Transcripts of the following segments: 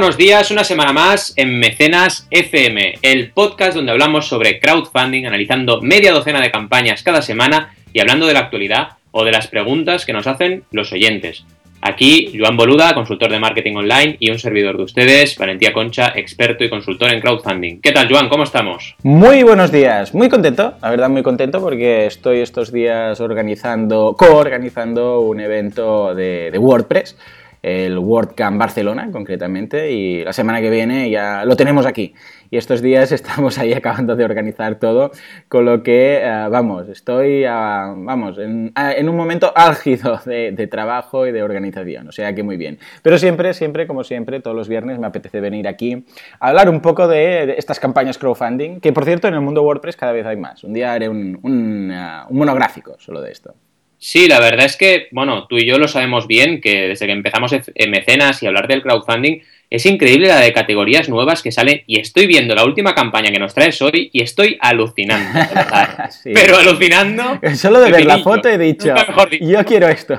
Buenos días, una semana más en Mecenas FM, el podcast donde hablamos sobre crowdfunding, analizando media docena de campañas cada semana y hablando de la actualidad o de las preguntas que nos hacen los oyentes. Aquí, Joan Boluda, consultor de marketing online y un servidor de ustedes, Valentía Concha, experto y consultor en crowdfunding. ¿Qué tal, Joan? ¿Cómo estamos? Muy buenos días, muy contento, la verdad muy contento porque estoy estos días organizando, co-organizando un evento de, de WordPress el WordCamp Barcelona concretamente y la semana que viene ya lo tenemos aquí. Y estos días estamos ahí acabando de organizar todo, con lo que, eh, vamos, estoy vamos, en, un momento álgido de, trabajo y de organización, o sea que muy bien. Pero siempre, siempre, como siempre, todos los viernes me apetece venir aquí a hablar un poco de, estas campañas crowdfunding, que por cierto en el mundo WordPress cada vez hay más. Un día haré un, un monográfico solo de esto. Sí, la verdad es que, bueno, tú y yo lo sabemos bien, que desde que empezamos en mecenas y hablar del crowdfunding, es increíble la de categorías nuevas que salen y estoy viendo la última campaña que nos traes hoy y estoy alucinando. Pero alucinando. Solo de ver la foto he dicho, yo quiero esto.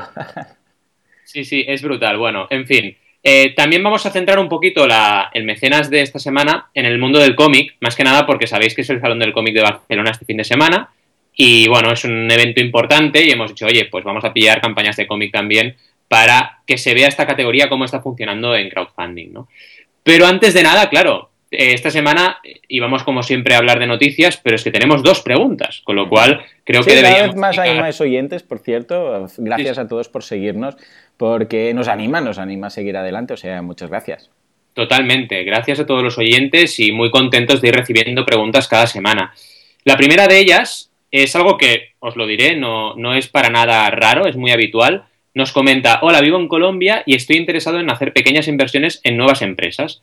sí, sí, es brutal. Bueno, en fin. Eh, también vamos a centrar un poquito la, el mecenas de esta semana en el mundo del cómic, más que nada porque sabéis que es el Salón del Cómic de Barcelona este fin de semana y bueno, es un evento importante y hemos dicho, oye, pues vamos a pillar campañas de cómic también para que se vea esta categoría cómo está funcionando en crowdfunding, ¿no? Pero antes de nada, claro, eh, esta semana íbamos como siempre a hablar de noticias, pero es que tenemos dos preguntas, con lo cual creo que deberíamos... Cada vez más hay más oyentes, por cierto, gracias a todos por seguirnos, porque nos anima, nos anima a seguir adelante, o sea, muchas gracias. Totalmente, gracias a todos los oyentes y muy contentos de ir recibiendo preguntas cada semana. La primera de ellas es algo que, os lo diré, no, no es para nada raro, es muy habitual. Nos comenta, hola, vivo en Colombia y estoy interesado en hacer pequeñas inversiones en nuevas empresas.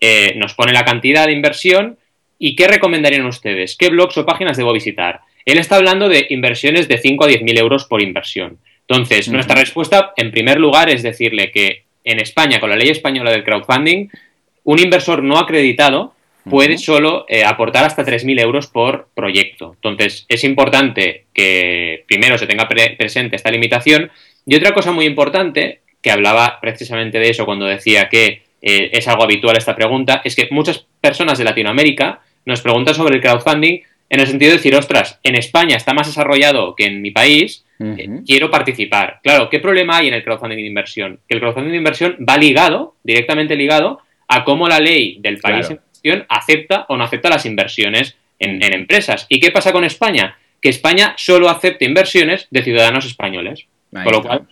Eh, nos pone la cantidad de inversión y qué recomendarían ustedes, qué blogs o páginas debo visitar. Él está hablando de inversiones de 5 a 10 mil euros por inversión. Entonces, nuestra respuesta, en primer lugar, es decirle que en España, con la ley española del crowdfunding, un inversor no acreditado puede solo eh, aportar hasta 3.000 euros por proyecto. Entonces, es importante que primero se tenga presente esta limitación. Y otra cosa muy importante, que hablaba precisamente de eso cuando decía que eh, es algo habitual esta pregunta, es que muchas personas de Latinoamérica nos preguntan sobre el crowdfunding en el sentido de decir, ostras, en España está más desarrollado que en mi país, eh, quiero participar. Claro, ¿qué problema hay en el crowdfunding de inversión? Que el crowdfunding de inversión va ligado, directamente ligado, a cómo la ley del país acepta o no acepta las inversiones en, empresas. ¿Y qué pasa con España? Que España solo acepta inversiones de ciudadanos españoles. con lo cual,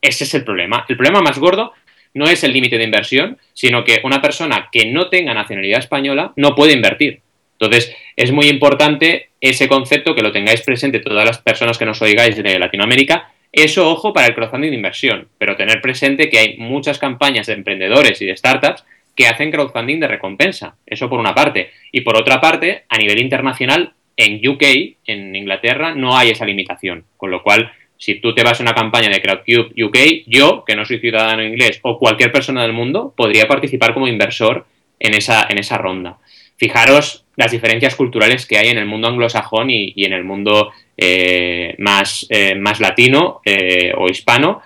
ese es el problema. El problema más gordo no es el límite de inversión, sino que una persona que no tenga nacionalidad española no puede invertir. Entonces, es muy importante ese concepto que lo tengáis presente todas las personas que nos oigáis de Latinoamérica. Eso, ojo, para el crowdfunding de inversión, pero tener presente que hay muchas campañas de emprendedores y de startups que hacen crowdfunding de recompensa. Eso por una parte. Y por otra parte, a nivel internacional, en UK, en Inglaterra, no hay esa limitación. Con lo cual, si tú te vas a una campaña de Crowdcube UK, yo, que no soy ciudadano inglés, o cualquier persona del mundo, podría participar como inversor en esa, en esa ronda. Fijaros las diferencias culturales que hay en el mundo anglosajón y, en el mundo eh, más, eh, más latino eh, o hispano,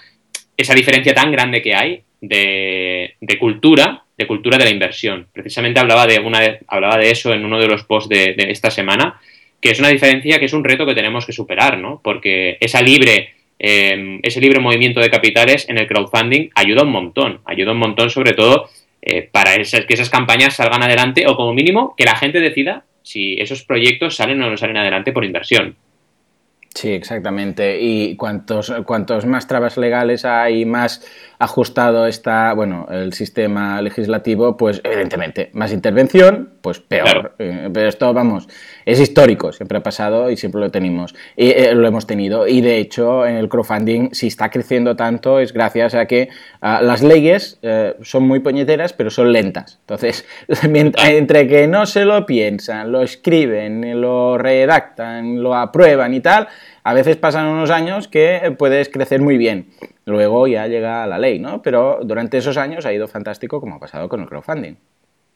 esa diferencia tan grande que hay de, de cultura de cultura de la inversión. Precisamente hablaba de, una, hablaba de eso en uno de los posts de, esta semana, que es una diferencia que es un reto que tenemos que superar, ¿no? Porque esa libre, em, ese libre movimiento de capitales en el crowdfunding ayuda un montón, ayuda un montón sobre todo eh, para que esas campañas salgan adelante o como mínimo que la gente decida si esos proyectos salen o no salen adelante por inversión. Sí, exactamente. Y cuantos, cuantos más trabas legales hay, más ajustado está, bueno, el sistema legislativo, pues evidentemente, más intervención, pues peor. Eh, pero esto, vamos, es histórico, siempre ha pasado y siempre lo tenemos, y, eh, lo hemos tenido. Y de hecho, en el crowdfunding, si está creciendo tanto, es gracias a que ah, las leyes eh, son muy puñeteras, pero son lentas. Entonces, entre que no se lo piensan, lo escriben, lo redactan, lo aprueban y tal, a veces pasan unos años que puedes crecer muy bien. Luego ya llega la ley, ¿no? Pero durante esos años ha ido fantástico como ha pasado con el crowdfunding.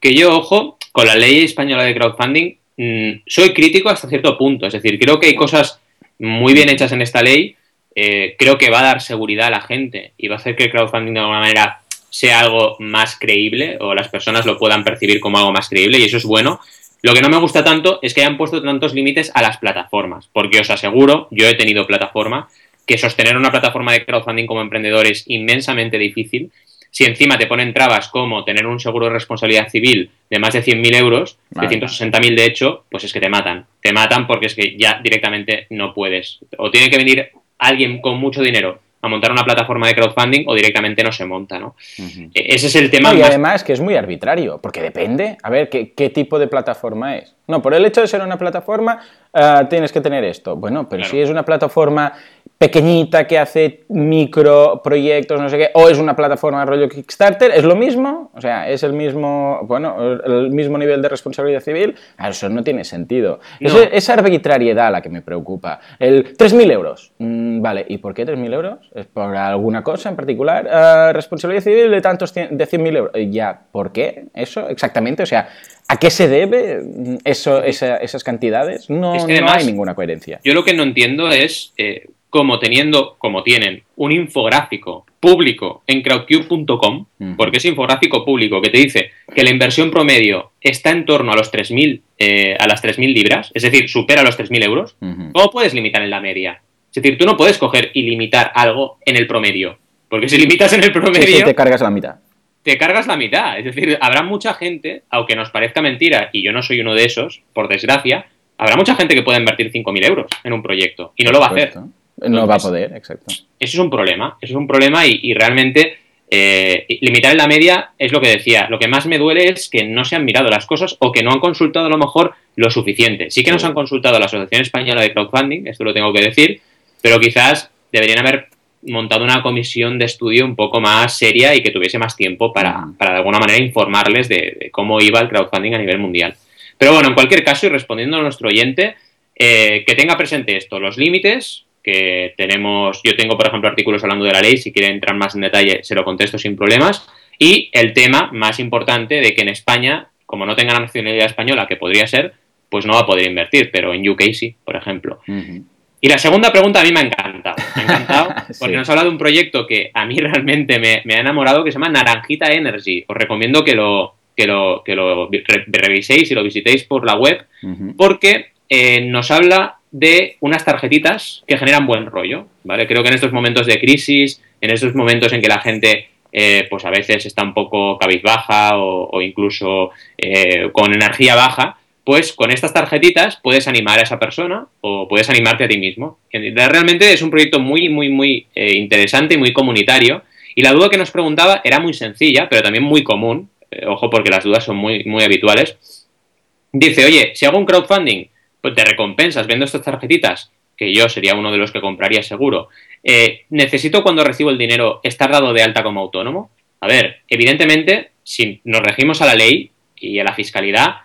Que yo, ojo, con la ley española de crowdfunding, mm, soy crítico hasta cierto punto. Es decir, creo que hay cosas muy bien hechas en esta ley. Eh, creo que va a dar seguridad a la gente y va a hacer que el crowdfunding de alguna manera sea algo más creíble o las personas lo puedan percibir como algo más creíble y eso es bueno. Lo que no me gusta tanto es que hayan puesto tantos límites a las plataformas, porque os aseguro, yo he tenido plataforma, que sostener una plataforma de crowdfunding como emprendedor es inmensamente difícil. Si encima te ponen trabas como tener un seguro de responsabilidad civil de más de 100.000 euros, de 160.000 de hecho, pues es que te matan. Te matan porque es que ya directamente no puedes. O tiene que venir alguien con mucho dinero a montar una plataforma de crowdfunding o directamente no se monta, ¿no? E-, ese es el tema. y además que es muy arbitrario, porque depende, a ver, ¿qué, ¿qué, tipo de plataforma es? No, por el hecho de ser una plataforma uh, tienes que tener esto. Bueno, pero si es una plataforma pequeñita que hace micro proyectos, no sé qué, o es una plataforma rollo Kickstarter, ¿es lo mismo? O sea, es el mismo, bueno, el mismo nivel de responsabilidad civil. Ah, eso no tiene sentido. Es esa arbitrariedad la que me preocupa. El 3.000 euros. Mm, vale, ¿y por qué 3.000 euros? ¿Es por alguna cosa en particular? Uh, responsabilidad civil de tantos de 100.000 euros. Ya, ¿por qué? Eso exactamente. O sea, ¿A qué se debe eso, esas cantidades? No, no, hay ninguna coherencia. Yo lo que no entiendo es eh, como teniendo, como tienen, un infográfico público en crowdcube.com, porque es infográfico público que te dice que la inversión promedio está en torno a los 3.000 eh, a las 3.000 libras, es decir, supera los 3.000 euros, ¿cómo puedes limitar en la media? Es decir, tú no puedes coger y limitar algo en el promedio, porque si limitas en el promedio... te cargas la mitad. Te cargas la mitad, es decir, habrá mucha gente, aunque nos parezca mentira, y yo no soy uno de esos, por desgracia, habrá mucha gente que pueda invertir 5.000 euros en un proyecto y no lo va a hacer. No va a poder, exacto. Eso es un problema, eso es un problema y, realmente eh, limitar en la media es lo que decía. Lo que más me duele es que no se han mirado las cosas o que no han consultado a lo mejor lo suficiente. Sí que nos han consultado a la Asociación Española de Crowdfunding, esto lo tengo que decir, pero quizás deberían haber montado una comisión de estudio un poco más seria y que tuviese más tiempo para, para de alguna manera informarles de, cómo iba el crowdfunding a nivel mundial. Pero bueno, en cualquier caso, y respondiendo a nuestro oyente, eh, que tenga presente esto, los límites, que tenemos, yo tengo por ejemplo artículos hablando de la ley, si quiere entrar más en detalle se lo contesto sin problemas, y el tema más importante de que en España, como no tenga la nacionalidad española, que podría ser, pues no va a poder invertir, pero en UK sí, por ejemplo. Y la segunda pregunta a mí me ha encantado, me ha encantado, porque nos habla de un proyecto que a mí realmente me, ha enamorado, que se llama Naranjita Energy. Os recomiendo que lo, que lo, que lo reviséis y lo visitéis por la web, porque eh, nos habla de unas tarjetitas que generan buen rollo, ¿vale? Creo que en estos momentos de crisis, en estos momentos en que la gente eh, pues a veces está un poco cabizbaja o, incluso eh, con energía baja, pues con estas tarjetitas puedes animar a esa persona o puedes animarte a ti mismo. Realmente es un proyecto muy, muy, muy eh, interesante y muy comunitario. Y la duda que nos preguntaba era muy sencilla, pero también muy común. ojo, porque las dudas son muy, muy habituales. Dice, oye, si hago un crowdfunding pues de recompensas, vendo estas tarjetitas, que yo sería uno de los que compraría seguro, eh, ¿necesito cuando recibo el dinero estar dado de alta como autónomo? A ver, evidentemente, si nos regimos a la ley y a la fiscalidad,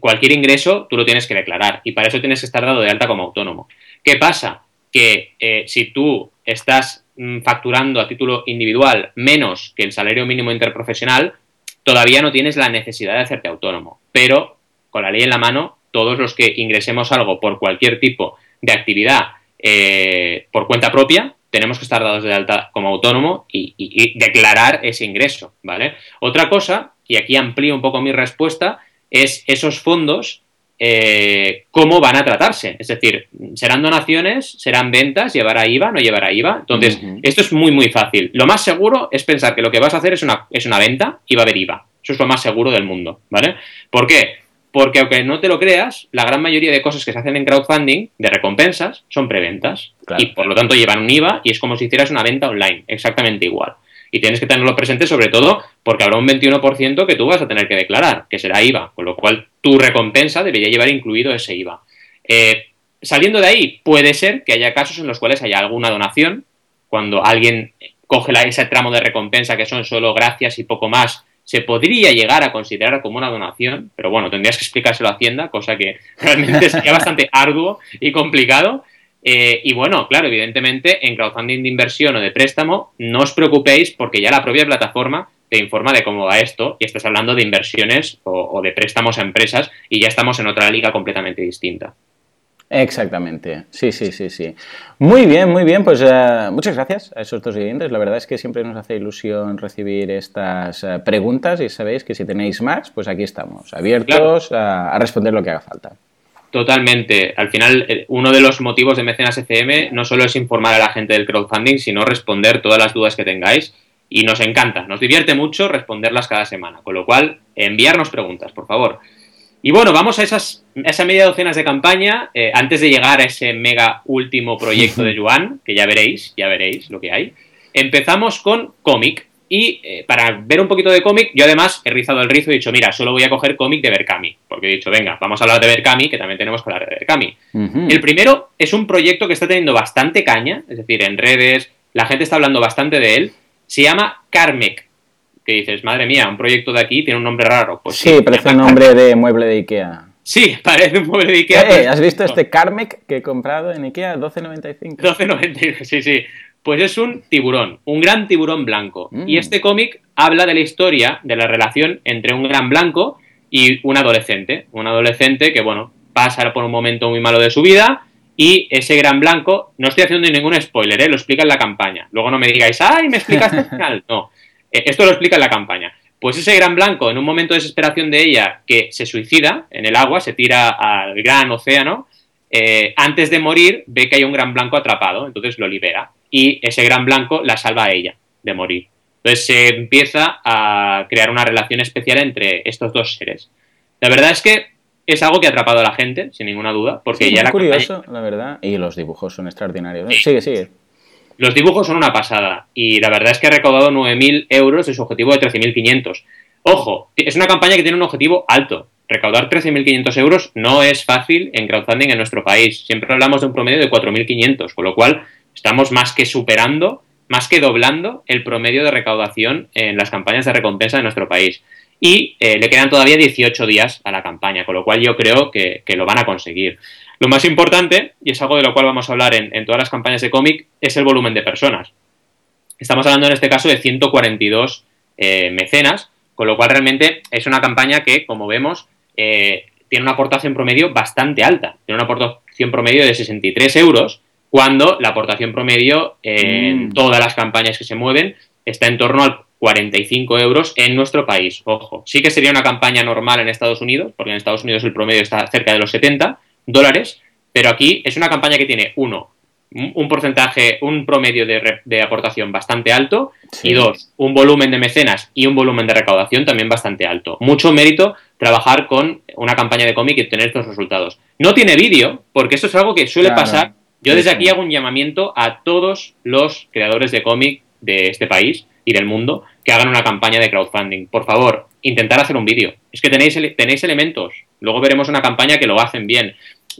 cualquier ingreso tú lo tienes que declarar y para eso tienes que estar dado de alta como autónomo. ¿Qué pasa? Que eh, si tú estás mm, facturando a título individual menos que el salario mínimo interprofesional, todavía no tienes la necesidad de hacerte autónomo. Pero con la ley en la mano todos los que ingresemos algo por cualquier tipo de actividad eh, por cuenta propia, tenemos que estar dados de alta como autónomo y, declarar ese ingreso, ¿vale? Otra cosa, y aquí amplío un poco mi respuesta, es esos fondos, eh, cómo van a tratarse. Es decir, ¿serán donaciones? ¿Serán ventas? ¿Llevará IVA? ¿No llevará IVA? Entonces, esto es muy, muy fácil. Lo más seguro es pensar que lo que vas a hacer es una, es una venta y va a haber IVA. Eso es lo más seguro del mundo, ¿vale? ¿Por qué? Porque aunque no te lo creas, la gran mayoría de cosas que se hacen en crowdfunding, de recompensas, son preventas. Y por lo tanto llevan un IVA y es como si hicieras una venta online, exactamente igual. Y tienes que tenerlo presente sobre todo porque habrá un 21% que tú vas a tener que declarar, que será IVA, con lo cual tu recompensa debería llevar incluido ese IVA. Eh, saliendo de ahí, puede ser que haya casos en los cuales haya alguna donación, cuando alguien coge ese tramo de recompensa que son solo gracias y poco más se podría llegar a considerar como una donación, pero bueno, tendrías que explicárselo a Hacienda, cosa que realmente sería bastante arduo y complicado. Eh, y bueno, claro, evidentemente en crowdfunding de inversión o de préstamo, no os preocupéis porque ya la propia plataforma te informa de cómo va esto y estás hablando de inversiones o, de préstamos a empresas y ya estamos en otra liga completamente distinta. Exactamente, sí, sí, sí, sí. Muy bien, muy bien, pues uh, muchas gracias a esos dos oyentes. La verdad es que siempre nos hace ilusión recibir estas uh, preguntas y sabéis que si tenéis más, pues aquí estamos, abiertos claro. a, a responder lo que haga falta. Totalmente. Al final, eh, uno de los motivos de Mecenas FM no solo es informar a la gente del crowdfunding, sino responder todas las dudas que tengáis. Y nos encanta, nos divierte mucho responderlas cada semana. Con lo cual, enviarnos preguntas, por favor. Y bueno, vamos a esas a esa media docenas de campaña, eh, antes de llegar a ese mega último proyecto de Juan, que ya veréis, ya veréis lo que hay. Empezamos con cómic. Y eh, para ver un poquito de cómic, yo además he rizado el rizo y he dicho, mira, solo voy a coger cómic de Berkami. Porque he dicho, venga, vamos a hablar de Berkami, que también tenemos que hablar de Berkami. Uh -huh. El primero es un proyecto que está teniendo bastante caña, es decir, en redes, la gente está hablando bastante de él. Se llama Carmec. Que dices, madre mía, un proyecto de aquí tiene un nombre raro. Pues sí, sí parece un nombre de mueble de Ikea. Sí, parece un mueble de Ikea. Eh, ¿Has visto este Carmec que he comprado en Ikea? 12.95. 12.95, sí, sí. Pues es un tiburón, un gran tiburón blanco. Mm. Y este cómic habla de la historia, de la relación entre un gran blanco y un adolescente. Un adolescente que, bueno, pasa por un momento muy malo de su vida y ese gran blanco, no estoy haciendo ningún spoiler, ¿eh? lo explica en la campaña. Luego no me digáis, ¡ay, me explicaste al final! No, eh, esto lo explica en la campaña. Pues ese gran blanco, en un momento de desesperación de ella, que se suicida en el agua, se tira al gran océano, eh, antes de morir ve que hay un gran blanco atrapado, entonces lo libera. Y ese gran blanco la salva a ella de morir. Entonces se empieza a crear una relación especial entre estos dos seres. La verdad es que es algo que ha atrapado a la gente, sin ninguna duda, porque sí, ya la curioso, campaña... la verdad. Y los dibujos son extraordinarios. Sí. Sigue, sigue. Los dibujos son una pasada y la verdad es que ha recaudado 9.000 euros de su objetivo de 13.500. Ojo, es una campaña que tiene un objetivo alto. Recaudar 13.500 euros no es fácil en crowdfunding en nuestro país. Siempre hablamos de un promedio de 4.500, con lo cual estamos más que superando, más que doblando el promedio de recaudación en las campañas de recompensa de nuestro país. Y eh, le quedan todavía 18 días a la campaña, con lo cual yo creo que, que lo van a conseguir. Lo más importante, y es algo de lo cual vamos a hablar en, en todas las campañas de cómic, es el volumen de personas. Estamos hablando en este caso de 142 eh, mecenas, con lo cual realmente es una campaña que, como vemos, eh, tiene una aportación promedio bastante alta. Tiene una aportación promedio de 63 euros, cuando la aportación promedio en mm. todas las campañas que se mueven está en torno al 45 euros en nuestro país. Ojo, sí que sería una campaña normal en Estados Unidos, porque en Estados Unidos el promedio está cerca de los 70 dólares, pero aquí es una campaña que tiene, uno, un porcentaje, un promedio de, de aportación bastante alto sí. y dos, un volumen de mecenas y un volumen de recaudación también bastante alto. Mucho mérito trabajar con una campaña de cómic y tener estos resultados. No tiene vídeo, porque eso es algo que suele claro. pasar. Yo desde aquí hago un llamamiento a todos los creadores de cómic de este país y del mundo que hagan una campaña de crowdfunding. Por favor, intentar hacer un vídeo. Es que tenéis, tenéis elementos. Luego veremos una campaña que lo hacen bien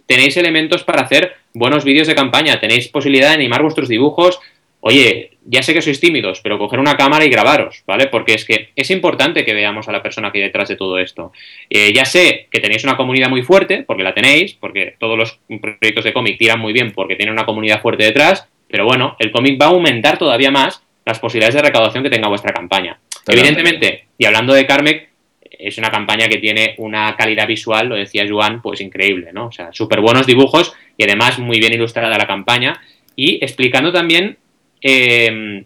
tenéis elementos para hacer buenos vídeos de campaña, tenéis posibilidad de animar vuestros dibujos. Oye, ya sé que sois tímidos, pero coger una cámara y grabaros, ¿vale? Porque es que es importante que veamos a la persona que hay detrás de todo esto. Eh, ya sé que tenéis una comunidad muy fuerte, porque la tenéis, porque todos los proyectos de cómic tiran muy bien porque tienen una comunidad fuerte detrás, pero bueno, el cómic va a aumentar todavía más las posibilidades de recaudación que tenga vuestra campaña. Evidentemente, y hablando de Carmec, es una campaña que tiene una calidad visual, lo decía Joan, pues increíble, ¿no? O sea, súper buenos dibujos y además muy bien ilustrada la campaña y explicando también, eh,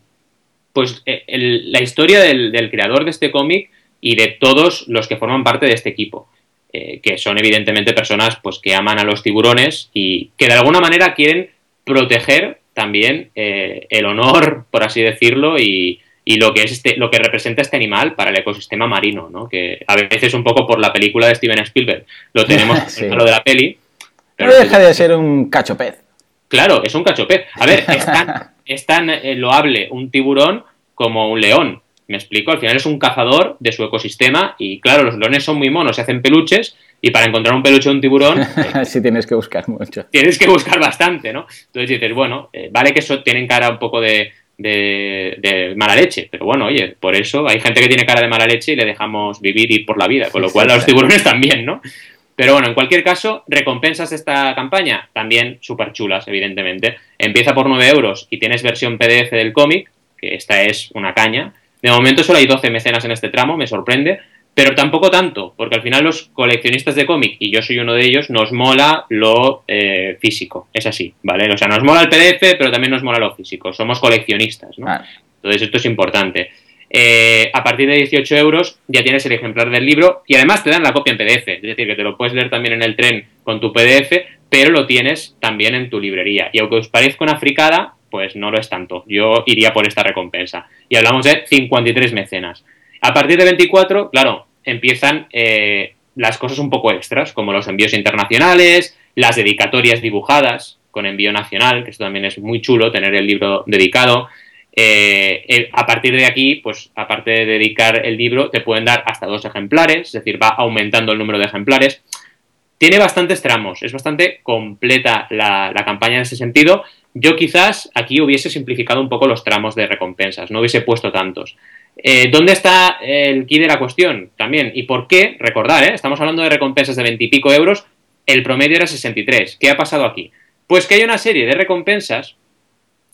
pues, el, la historia del, del, creador de este cómic y de todos los que forman parte de este equipo, eh, que son evidentemente personas, pues, que aman a los tiburones y que de alguna manera quieren proteger también eh, el honor, por así decirlo, y, y lo que es este, lo que representa este animal para el ecosistema marino, ¿no? Que a veces un poco por la película de Steven Spielberg lo tenemos sí. lo de la peli. Pero no deja de ser un cachopez. Claro, es un cachopez. A ver, es tan, es tan eh, loable un tiburón como un león. Me explico, al final es un cazador de su ecosistema y claro, los leones son muy monos, se hacen peluches y para encontrar un peluche de un tiburón... Eh, sí tienes que buscar mucho. Tienes que buscar bastante, ¿no? Entonces dices, bueno, eh, vale que eso tienen cara un poco de, de, de, mala leche. Pero bueno, oye, por eso hay gente que tiene cara de mala leche y le dejamos vivir y por la vida, con lo cual a los tiburones también, ¿no? Pero bueno, en cualquier caso, recompensas de esta campaña también súper chulas, evidentemente. Empieza por 9 euros y tienes versión PDF del cómic, que esta es una caña. De momento solo hay 12 mecenas en este tramo, me sorprende, pero tampoco tanto, porque al final los coleccionistas de cómic, y yo soy uno de ellos, nos mola lo eh, físico, es así, ¿vale? O sea, nos mola el PDF, pero también nos mola lo físico, somos coleccionistas, ¿no? Entonces esto es importante. Eh, a partir de 18 euros ya tienes el ejemplar del libro y además te dan la copia en PDF, es decir, que te lo puedes leer también en el tren con tu PDF, pero lo tienes también en tu librería. Y aunque os parezca una fricada, pues no lo es tanto. Yo iría por esta recompensa. Y hablamos de 53 mecenas. A partir de 24, claro, empiezan eh, las cosas un poco extras, como los envíos internacionales, las dedicatorias dibujadas con envío nacional, que esto también es muy chulo, tener el libro dedicado. Eh, a partir de aquí, pues aparte de dedicar el libro, te pueden dar hasta dos ejemplares, es decir, va aumentando el número de ejemplares. Tiene bastantes tramos, es bastante completa la, campaña en ese sentido. Yo quizás aquí hubiese simplificado un poco los tramos de recompensas, no hubiese puesto tantos. Eh, ¿Dónde está el key de la cuestión? También. ¿Y por qué? Recordar, ¿eh? estamos hablando de recompensas de 20 y pico euros, el promedio era 63. ¿Qué ha pasado aquí? Pues que hay una serie de recompensas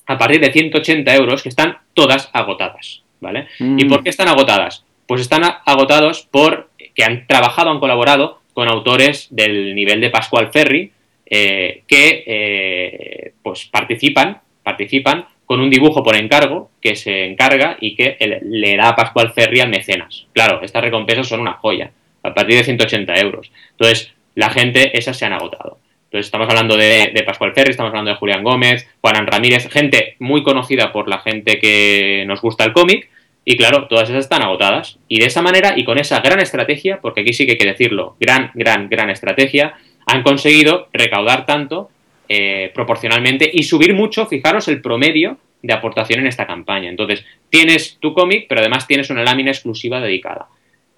a partir de 180 euros que están todas agotadas. ¿Vale? ¿Y mm. por qué están agotadas? Pues están agotados por que han trabajado, han colaborado con autores del nivel de Pascual Ferry eh, que pues participan, participan con un dibujo por encargo que se encarga y que le da a Pascual Ferri al mecenas. Claro, estas recompensas son una joya, a partir de 180 euros. Entonces, la gente, esas se han agotado. Entonces, estamos hablando de, Pascual Ferri, estamos hablando de Julián Gómez, Juan Ramírez, gente muy conocida por la gente que nos gusta el cómic. Y claro, todas esas están agotadas. Y de esa manera y con esa gran estrategia, porque aquí sí que hay que decirlo, gran, gran, gran estrategia, han conseguido recaudar tanto eh, proporcionalmente y subir mucho, fijaros, el promedio de aportación en esta campaña. Entonces, tienes tu cómic, pero además tienes una lámina exclusiva dedicada.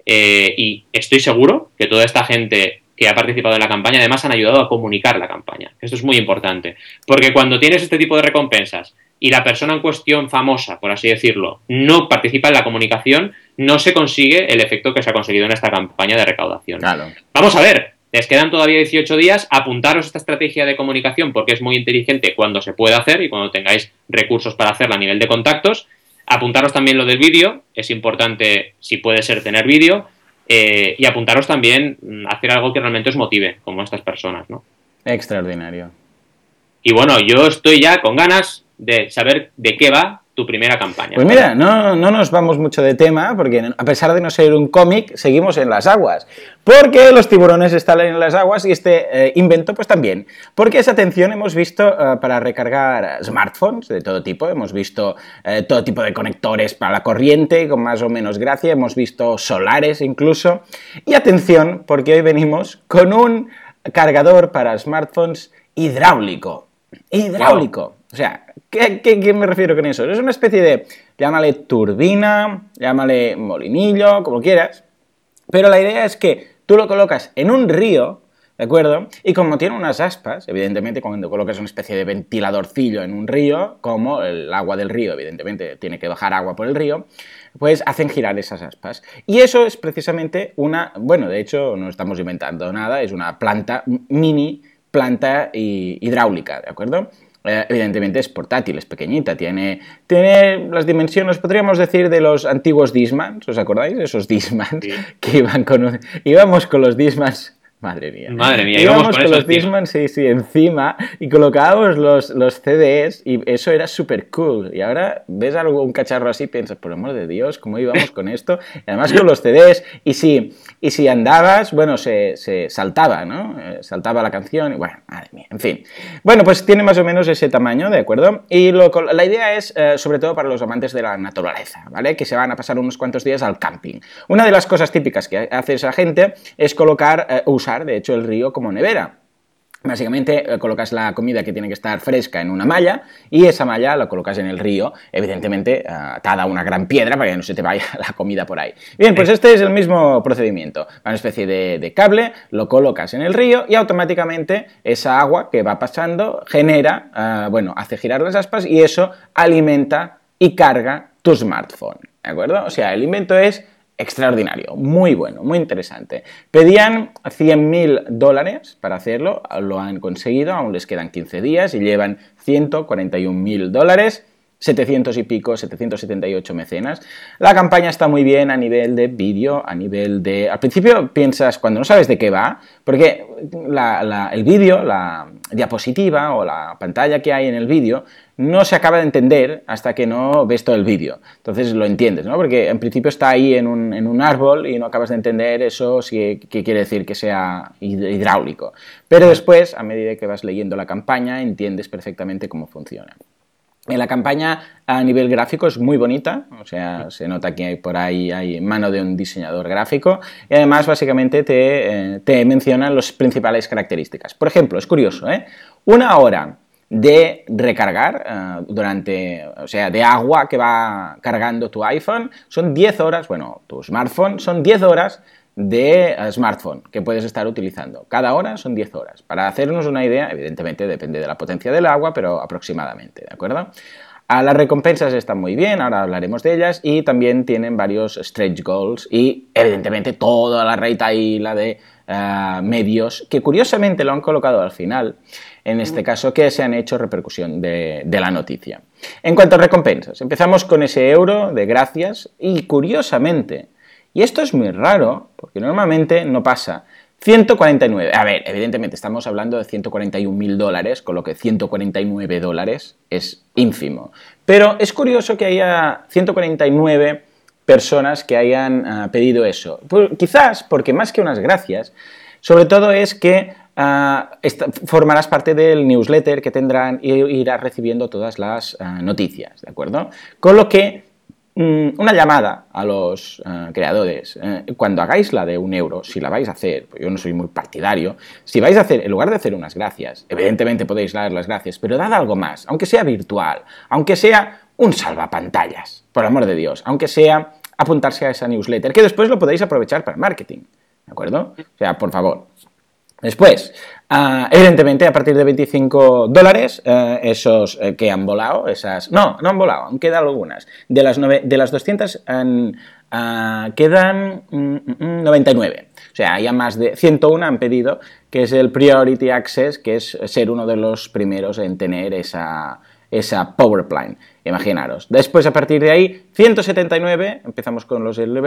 Eh, y estoy seguro que toda esta gente que ha participado en la campaña además han ayudado a comunicar la campaña. Esto es muy importante, porque cuando tienes este tipo de recompensas y la persona en cuestión famosa, por así decirlo, no participa en la comunicación, no se consigue el efecto que se ha conseguido en esta campaña de recaudación. Vamos a ver, les quedan todavía 18 días, apuntaros esta estrategia de comunicación porque es muy inteligente cuando se puede hacer y cuando tengáis recursos para hacerla a nivel de contactos. Apuntaros también lo del vídeo, es importante si puede ser tener vídeo. Eh, y apuntaros también mm, a hacer algo que realmente os motive, como estas personas, ¿no? Extraordinario. Y bueno, yo estoy ya con ganas de saber de qué va tu primera campaña. Pues mira, no, no nos vamos mucho de tema, porque a pesar de no ser un cómic, seguimos en las aguas. Porque los tiburones están en las aguas y este eh, invento pues también. Porque esa atención hemos visto eh, para recargar smartphones de todo tipo, hemos visto eh, todo tipo de conectores para la corriente con más o menos gracia, hemos visto solares incluso. Y atención, porque hoy venimos con un cargador para smartphones hidráulico. Hidráulico. O sea, ¿qué, me refiero con eso? Es una especie de, llámale turbina, llámale molinillo, como quieras, pero la idea es que tú lo colocas en un río, ¿de acuerdo? Y como tiene unas aspas, evidentemente cuando colocas una especie de ventiladorcillo en un río, como el agua del río, evidentemente tiene que bajar agua por el río, pues hacen girar esas aspas. Y eso es precisamente una, bueno, de hecho no estamos inventando nada, es una planta, mini planta hidráulica, ¿de acuerdo? Eh, evidentemente es portátil, es pequeñita, tiene, tiene las dimensiones, podríamos decir, de los antiguos Dismans, ¿os acordáis? Esos Dismans que iban con íbamos con los Dismans Madre mía. Madre mía, íbamos, con, los Disman, sí, sí, encima y colocábamos los, los CDs y eso era súper cool. Y ahora ves algo, un cacharro así y piensas, por amor de Dios, ¿cómo íbamos con esto? Y además con los CDs y si, y si andabas, bueno, se, se saltaba, ¿no? Eh, saltaba la canción y bueno, madre mía, en fin. Bueno, pues tiene más o menos ese tamaño, ¿de acuerdo? Y lo, la idea es, eh, sobre todo para los amantes de la naturaleza, ¿vale? Que se van a pasar unos cuantos días al camping. Una de las cosas típicas que hace esa gente es colocar, eh, usar de hecho, el río como nevera. Básicamente eh, colocas la comida que tiene que estar fresca en una malla y esa malla la colocas en el río, evidentemente atada a una gran piedra para que no se te vaya la comida por ahí. Bien, pues este es el mismo procedimiento. Una especie de, cable, lo colocas en el río y automáticamente esa agua que va pasando genera, ah, bueno, hace girar las aspas y eso alimenta y carga tu smartphone. ¿De acuerdo? O sea, el invento es extraordinario, muy bueno, muy interesante. Pedían 100.000 dólares para hacerlo, lo han conseguido, aún les quedan 15 días y llevan 141.000 dólares. 700 y pico, 778 mecenas. La campaña está muy bien a nivel de vídeo, a nivel de... Al principio piensas, cuando no sabes de qué va, porque el vídeo, la diapositiva o la pantalla que hay en el vídeo, no se acaba de entender hasta que no ves todo el vídeo. Entonces lo entiendes, ¿no? Porque en principio está ahí en un, árbol y no acabas de entender eso, si, qué quiere decir que sea hidráulico. Pero después, a medida que vas leyendo la campaña, entiendes perfectamente cómo funciona. En la campaña a nivel gráfico es muy bonita, o sea, se nota que hay por ahí hay mano de un diseñador gráfico y además básicamente te, eh, mencionan las principales características. Por ejemplo, es curioso, ¿eh? Una hora de recargar eh, durante, o sea, de agua que va cargando tu iPhone, son 10 horas, bueno, tu smartphone, son 10 horas de eh, smartphone que puedes estar utilizando. Cada hora son 10 horas. Para hacernos una idea, evidentemente depende de la potencia del agua, pero aproximadamente, ¿de acuerdo? A las recompensas están muy bien, ahora hablaremos de ellas, y también tienen varios stretch goals y evidentemente toda la la de eh, medios, que curiosamente lo han colocado al final, en este caso que se han hecho repercusión de la noticia. En cuanto a recompensas, empezamos con ese euro de gracias y curiosamente, y esto es muy raro, porque normalmente no pasa. 149. A ver, evidentemente estamos hablando de 141 mil dólares, con lo que 149 dólares es ínfimo. Pero es curioso que haya 149 personas que hayan ah, pedido eso. Quizás porque más que unas gracias, sobre todo es que ah, formarás parte del newsletter que tendrán y irás recibiendo todas las ah, noticias, ¿de acuerdo? Con lo que una llamada a los eh, creadores. Eh, cuando hagáis la de un euro, si la vais a hacer, pues yo no soy muy partidario, si vais a hacer, en lugar de hacer unas gracias, evidentemente podéis dar las gracias, pero dad algo más, aunque sea virtual, aunque sea un salvapantallas, por amor de Dios, aunque sea apuntarse a esa newsletter, que después lo podéis aprovechar para marketing, ¿de acuerdo? O sea, por favor, Después, ah, evidentemente, a partir de 25 dólares, eh, esos eh, que han volado, esas... No, no han volado, han quedado algunas. De las, de las 200 ah, quedan 99. Mm, mm, o sea, ya más de 101 han pedido, que es el Priority Access, que es ser uno de los primeros en tener esa, esa. Imaginaros. Después, a partir de ahí, 179, empezamos con los early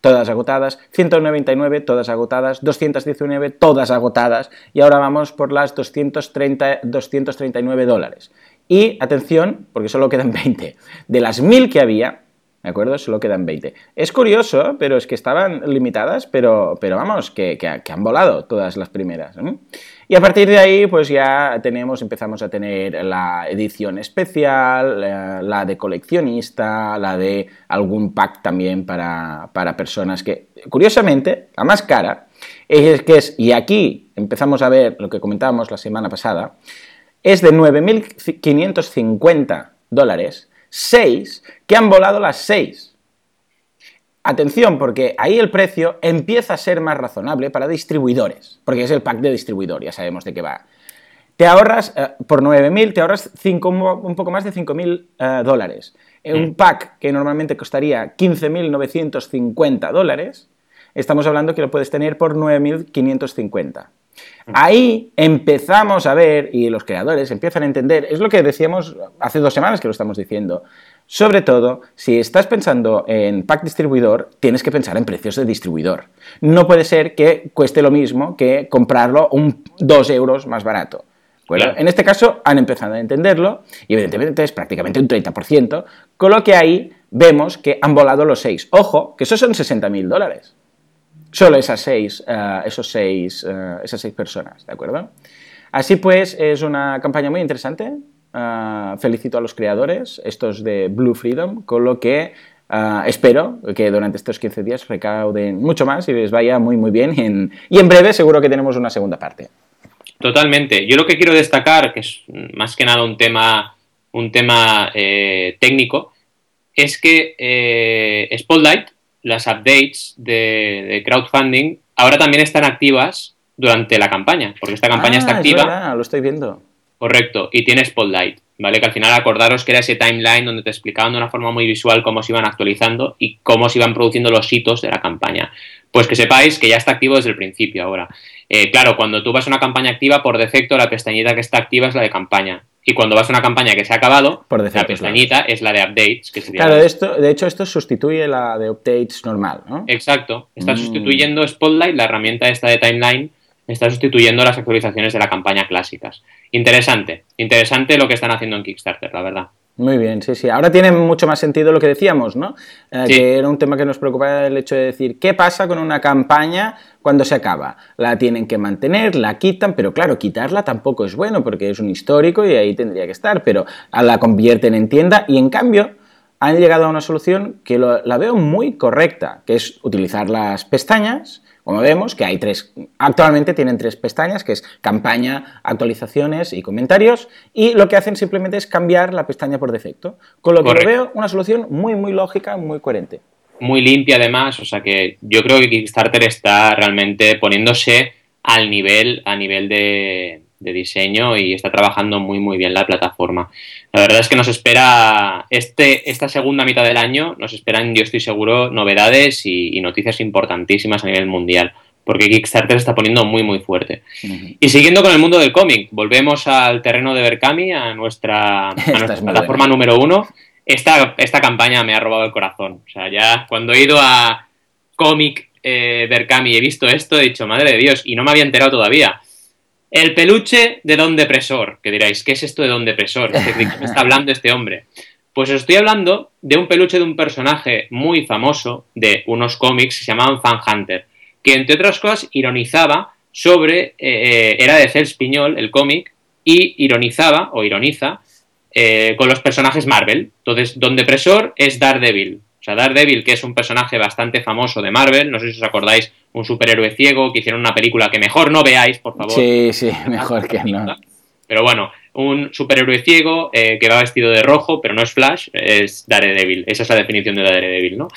todas agotadas, 199, todas agotadas, 219, todas agotadas, y ahora vamos por las 230, 239 dólares. Y atención, porque solo quedan 20. De las 1000 que había, ¿de acuerdo? Solo quedan 20. Es curioso, pero es que estaban limitadas, pero, pero vamos, que, que, han volado todas las primeras. Y a partir de ahí, pues ya tenemos, empezamos a tener la edición especial, la, de coleccionista, la de algún pack también para, personas que, curiosamente, la más cara, es que es, y aquí empezamos a ver lo que comentábamos la semana pasada, es de 9.550 dólares, 6 que han volado las 6. Atención, porque ahí el precio empieza a ser más razonable para distribuidores, porque es el pack de distribuidor, ya sabemos de qué va. Te ahorras, eh, por 9.000, te ahorras un poco más de 5.000 uh, dólares. Un mm. pack que normalmente costaría 15.950 dólares, estamos hablando que lo puedes tener por 9.550. Mm. Ahí empezamos a ver, y los creadores empiezan a entender, es lo que decíamos hace dos semanas que lo estamos diciendo, sobre todo, si estás pensando en pack distribuidor, tienes que pensar en precios de distribuidor. No puede ser que cueste lo mismo que comprarlo un 2 euros más barato. En este caso han empezado a entenderlo y evidentemente es prácticamente un 30%, con lo que ahí vemos que han volado los 6. Ojo, que esos son 60.000 dólares. Solo esas 6, eh, esos seis, eh, esas seis personas, ¿de acuerdo? Así pues, es una campaña muy interesante, Ah, felicito a los creadores, estos de Blue Freedom, con lo que ah, espero que durante estos 15 días recauden mucho más y les vaya muy muy bien y en breve seguro que tenemos una segunda parte. Totalmente. Yo lo que quiero destacar, que es más que nada un tema, un tema eh, técnico, es que eh, Spotlight, las updates de, crowdfunding, ahora también están activas durante la campaña, porque esta campaña está ah, activa. lo estoy viendo. Correcto, y tiene Spotlight, ¿vale? Que al final acordaros que era ese timeline donde te explicaban de una forma muy visual cómo se iban actualizando y cómo se iban produciendo los hitos de la campaña. Pues que sepáis que ya está activo desde el principio ahora. Eh, claro, cuando tú vas a una campaña activa, por defecto la pestañita que está activa es la de campaña. y cuando vas a una campaña que se ha acabado, Por la defecto, pestañita es la de updates, que sería Claro, esto, de hecho esto sustituye la de updates normal, ¿no? Exacto. Está Mm. sustituyendo Spotlight, la herramienta esta de timeline, está sustituyendo las actualizaciones de la campaña clásicas. Interesante, interesante lo que están haciendo en Kickstarter, la verdad. Muy bien, sí, sí. Ahora tiene mucho más sentido lo que decíamos, ¿no? Eh, Sí. Que era un tema que nos preocupaba el hecho de decir, ¿qué pasa con una campaña cuando se acaba? La tienen que mantener, la quitan, pero claro, quitarla tampoco es bueno porque es un histórico y ahí tendría que estar, pero la convierten en tienda y en cambio han llegado a una solución que lo- la veo muy correcta, que es utilizar las pestañas. Como vemos, que hay tres, actualmente tienen tres pestañas, que es campaña, actualizaciones y comentarios, y lo que hacen simplemente es cambiar la pestaña por defecto. Con lo que veo una solución muy, muy lógica, muy coherente. Muy limpia además, o sea que yo creo que Kickstarter está realmente poniéndose al nivel, a nivel de, de diseño y está trabajando muy muy bien la plataforma. La verdad es que nos espera este, esta segunda mitad del año, nos esperan, yo estoy seguro, novedades y, y noticias importantísimas a nivel mundial, porque Kickstarter se está poniendo muy muy fuerte. Y siguiendo con el mundo del cómic, volvemos al terreno de Berkami, a nuestra, a nuestra plataforma número uno. Esta, esta campaña me ha robado el corazón. O sea, ya cuando he ido a cómic eh, Berkami y he visto esto, he dicho, madre de Dios, y no me había enterado todavía. El peluche de Don Depresor, que diráis, ¿qué es esto de Don Depresor? ¿De qué me está hablando este hombre? Pues os estoy hablando de un peluche de un personaje muy famoso de unos cómics que se llamaban Fan Hunter, que entre otras cosas ironizaba sobre, eh, era de Cels Piñol, el cómic, y ironizaba, o ironiza, eh, con los personajes Marvel. Entonces, Don Depresor es Daredevil. O sea, Daredevil, que es un personaje bastante famoso de Marvel, no sé si os acordáis, un superhéroe ciego, que hicieron una película que mejor no veáis, por favor. Sí, sí, mejor que no. Pero bueno, un superhéroe ciego eh, que va vestido de rojo, pero no es Flash, es Daredevil. Esa es la definición de Daredevil, ¿no?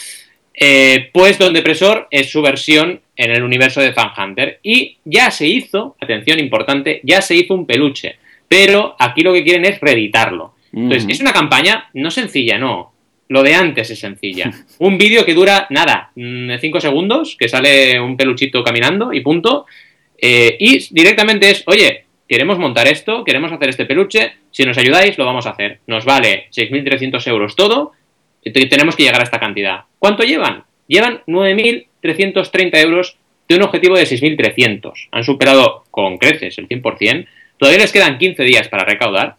Eh, pues Don Depresor es su versión en el universo de Fan Hunter. Y ya se hizo, atención importante, ya se hizo un peluche. Pero aquí lo que quieren es reeditarlo. Entonces, es una campaña no sencilla, no. Lo de antes es sencilla. Un vídeo que dura nada, 5 segundos, que sale un peluchito caminando y punto. Eh, y directamente es, oye, queremos montar esto, queremos hacer este peluche, si nos ayudáis lo vamos a hacer. Nos vale 6.300 euros todo, y te- tenemos que llegar a esta cantidad. ¿Cuánto llevan? Llevan 9.330 euros de un objetivo de 6.300. Han superado con creces el 100%. Todavía les quedan 15 días para recaudar,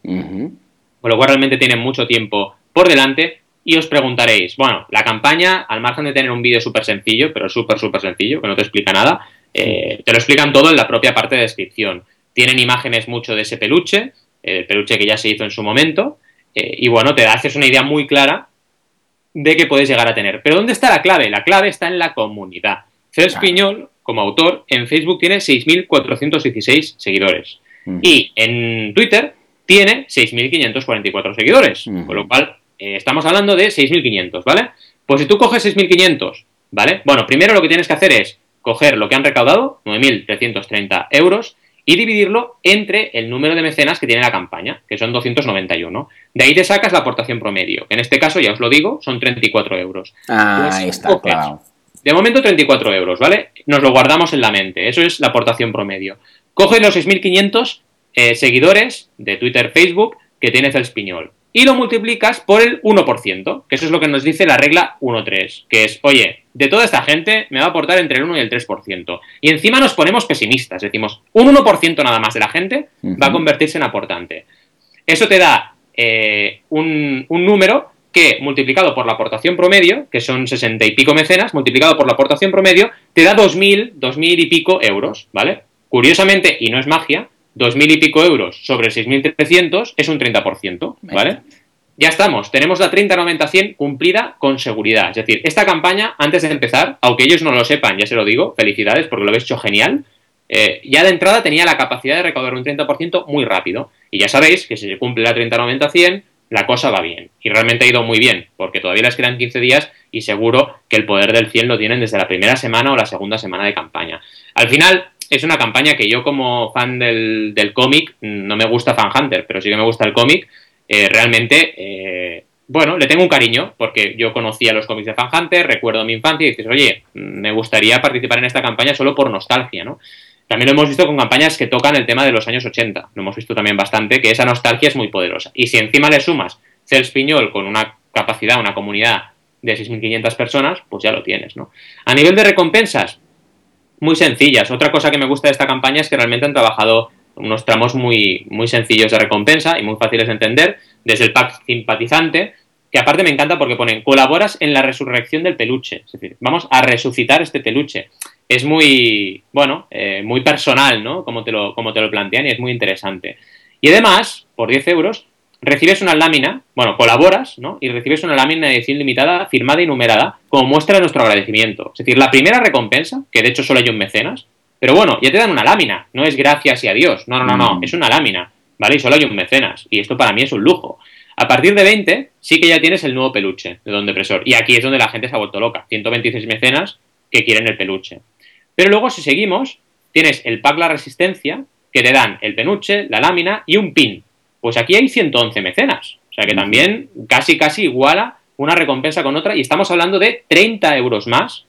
con lo cual realmente tienen mucho tiempo por delante. Y os preguntaréis, bueno, la campaña, al margen de tener un vídeo súper sencillo, pero súper, súper sencillo, que no te explica nada, eh, te lo explican todo en la propia parte de descripción. Tienen imágenes mucho de ese peluche, el peluche que ya se hizo en su momento, eh, y bueno, te haces una idea muy clara de que puedes llegar a tener. Pero ¿dónde está la clave? La clave está en la comunidad. Cels. Piñol, como autor, en Facebook tiene 6.416 seguidores. Y en Twitter tiene 6.544 seguidores. Ujú. Con lo cual, eh, estamos hablando de 6.500, ¿vale? Pues si tú coges 6.500, ¿vale? Bueno, primero lo que tienes que hacer es coger lo que han recaudado, 9.330 euros, y dividirlo entre el número de mecenas que tiene la campaña, que son 291. De ahí te sacas la aportación promedio, que en este caso, ya os lo digo, son 34 euros. Ah, Pues, ahí está, clavado. de momento 34 euros, ¿vale? Nos lo guardamos en la mente. Eso es la aportación promedio. Coges los 6.500 eh, seguidores de Twitter, Facebook que tiene Felspiñol y lo multiplicas por el 1%, que eso es lo que nos dice la regla 1.3, que es, oye, de toda esta gente me va a aportar entre el 1 y el 3%. Y encima nos ponemos pesimistas, decimos, un 1% nada más de la gente va a convertirse en aportante. Eso te da eh, un, un número que multiplicado por la aportación promedio, que son 60 y pico mecenas, multiplicado por la aportación promedio, te da 2.000, 2.000 y pico euros, ¿vale? Curiosamente, y no es magia, 2.000 y pico euros sobre 6.300 es un 30%, ¿vale? Ya estamos, tenemos la 30-90-100 cumplida con seguridad. Es decir, esta campaña, antes de empezar, aunque ellos no lo sepan, ya se lo digo, felicidades porque lo habéis hecho genial, eh, ya de entrada tenía la capacidad de recaudar un 30% muy rápido. Y ya sabéis que si se cumple la 30-90-100, la cosa va bien. Y realmente ha ido muy bien, porque todavía les quedan 15 días y seguro que el poder del 100 lo tienen desde la primera semana o la segunda semana de campaña. Al final, es una campaña que yo como fan del, del cómic, no me gusta Fan Hunter, pero sí que me gusta el cómic, eh, realmente, eh, bueno, le tengo un cariño, porque yo conocía los cómics de Fan Hunter, recuerdo mi infancia y dices, oye, me gustaría participar en esta campaña solo por nostalgia, ¿no? también lo hemos visto con campañas que tocan el tema de los años 80. Lo hemos visto también bastante, que esa nostalgia es muy poderosa. Y si encima le sumas Cels Piñol con una capacidad, una comunidad de 6.500 personas, pues ya lo tienes, ¿no? A nivel de recompensas, muy sencillas. Otra cosa que me gusta de esta campaña es que realmente han trabajado unos tramos muy, muy sencillos de recompensa y muy fáciles de entender, desde el pack simpatizante, que aparte me encanta porque ponen colaboras en la resurrección del peluche. Es decir, vamos a resucitar este peluche. Es muy, bueno, eh, muy personal, ¿no? Como te, lo, como te lo plantean y es muy interesante. Y además, por 10 euros, recibes una lámina, bueno, colaboras, ¿no? Y recibes una lámina de edición limitada firmada y numerada como muestra de nuestro agradecimiento. Es decir, la primera recompensa, que de hecho solo hay un mecenas, pero bueno, ya te dan una lámina, no es gracias y adiós, no, no, no, no, mm. es una lámina, ¿vale? Y solo hay un mecenas, y esto para mí es un lujo. A partir de 20, sí que ya tienes el nuevo peluche de Don Depresor. Y aquí es donde la gente se ha vuelto loca. 126 mecenas que quieren el peluche. Pero luego, si seguimos, tienes el pack La Resistencia, que te dan el peluche, la lámina y un pin. Pues aquí hay 111 mecenas. O sea que también casi, casi iguala una recompensa con otra. Y estamos hablando de 30 euros más.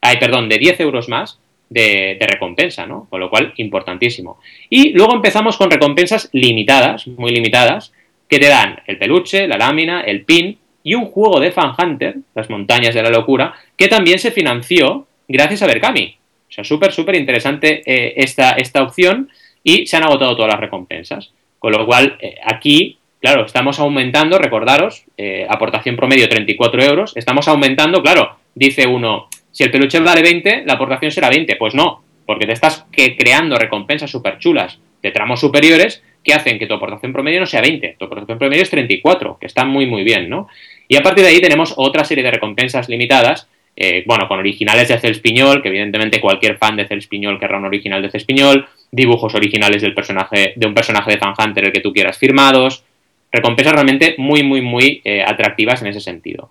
Ay, perdón, de 10 euros más de, de, recompensa, ¿no? Con lo cual, importantísimo. Y luego empezamos con recompensas limitadas, muy limitadas, que te dan el peluche, la lámina, el pin y un juego de Fan Hunter, las montañas de la locura, que también se financió gracias a Berkami. O sea, súper, súper interesante eh, esta, esta opción y se han agotado todas las recompensas. Con lo cual, eh, aquí, claro, estamos aumentando, recordaros, eh, aportación promedio 34 euros, estamos aumentando, claro, dice uno, si el peluche vale 20, la aportación será 20. Pues no, porque te estás creando recompensas súper chulas de tramos superiores que hacen que tu aportación promedio no sea 20, tu aportación promedio es 34, que está muy muy bien, ¿no? Y a partir de ahí tenemos otra serie de recompensas limitadas, eh, bueno, con originales de Celspiñol, que evidentemente cualquier fan de Celspiñol querrá un original de Celspiñol, dibujos originales del personaje, de un personaje de Fan Hunter el que tú quieras firmados, recompensas realmente muy muy muy eh, atractivas en ese sentido.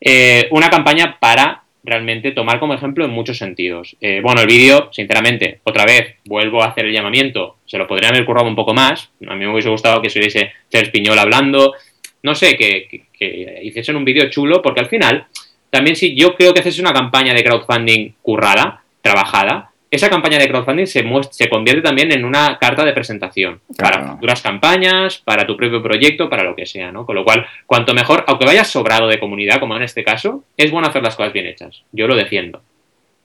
Eh, una campaña para realmente tomar como ejemplo en muchos sentidos. Eh, bueno, el vídeo, sinceramente, otra vez, vuelvo a hacer el llamamiento, se lo podrían haber currado un poco más, a mí me hubiese gustado que se hubiese Ser Piñol hablando, no sé, que, que, que hiciesen un vídeo chulo, porque al final, también si yo creo que haces una campaña de crowdfunding currada, trabajada, esa campaña de crowdfunding se, se convierte también en una carta de presentación para futuras campañas, para tu propio proyecto, para lo que sea, ¿no? Con lo cual, cuanto mejor, aunque vayas sobrado de comunidad, como en este caso, es bueno hacer las cosas bien hechas. Yo lo defiendo.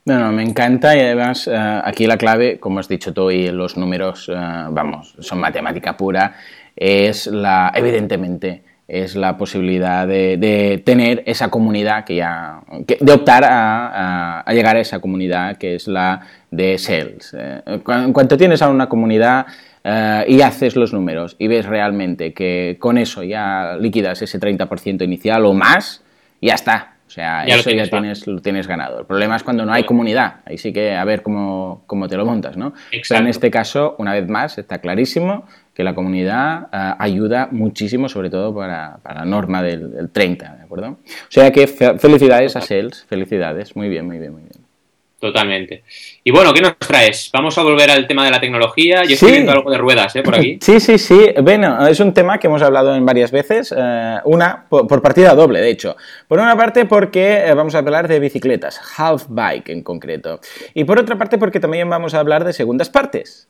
Bueno, me encanta y además eh, aquí la clave, como has dicho tú y los números, eh, vamos, son matemática pura, es la, evidentemente, es la posibilidad de, tener esa comunidad que ya, de optar a, llegar a esa comunidad que es la de sales. Eh, en cuanto tienes a una comunidad eh, y haces los números y ves realmente que con eso ya liquidas ese 30% inicial o más, ya está. O sea, eso ya tienes, lo tienes ganado. El problema es cuando no hay comunidad. Ahí sí que a ver cómo, cómo te lo montas, ¿no? Pero en este caso, una vez más, está clarísimo que la comunidad eh, ayuda muchísimo, sobre todo para, para la norma del, del, 30, ¿de acuerdo? O sea que felicidades a Sales, felicidades, muy bien, muy bien, muy bien. Totalmente. Y bueno, ¿qué nos traes? Vamos a volver al tema de la tecnología. Yo estoy viendo algo de ruedas, ¿eh? Por aquí. Sí, sí, sí. Bueno, es un tema que hemos hablado en varias veces. Eh, una, por, por, partida doble, de hecho. Por una parte, porque eh, vamos a hablar de bicicletas, half bike en concreto. Y por otra parte, porque también vamos a hablar de segundas partes.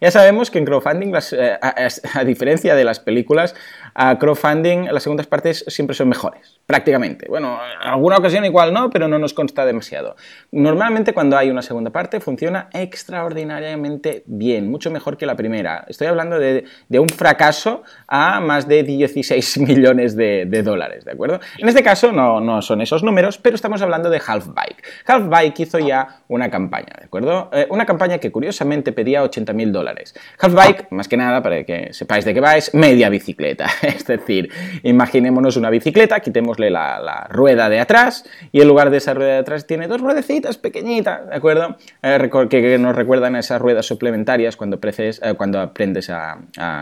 Ya sabemos que en crowdfunding, eh, a, diferencia de las películas, a crowdfunding las segundas partes siempre son mejores, prácticamente. Bueno, en alguna ocasión igual no, pero no nos consta demasiado. Normalmente cuando hay una segunda parte funciona extraordinariamente bien, mucho mejor que la primera. Estoy hablando de, de un fracaso a más de 16 millones de, de, dólares, ¿de acuerdo? En este caso no, no son esos números, pero estamos hablando de Half Bike. Half Bike hizo ya una campaña, ¿de acuerdo? Eh, una campaña que curiosamente pedía 80 mil dólares. Half Bike, más que nada, para que sepáis de qué va, es media bicicleta. Es decir, imaginémonos una bicicleta, quitémosle la, rueda de atrás y en lugar de esa rueda de atrás tiene dos ruedecitas pequeñitas, ¿de acuerdo? Eh, que, nos recuerdan a esas ruedas suplementarias cuando, preces, eh, cuando aprendes a,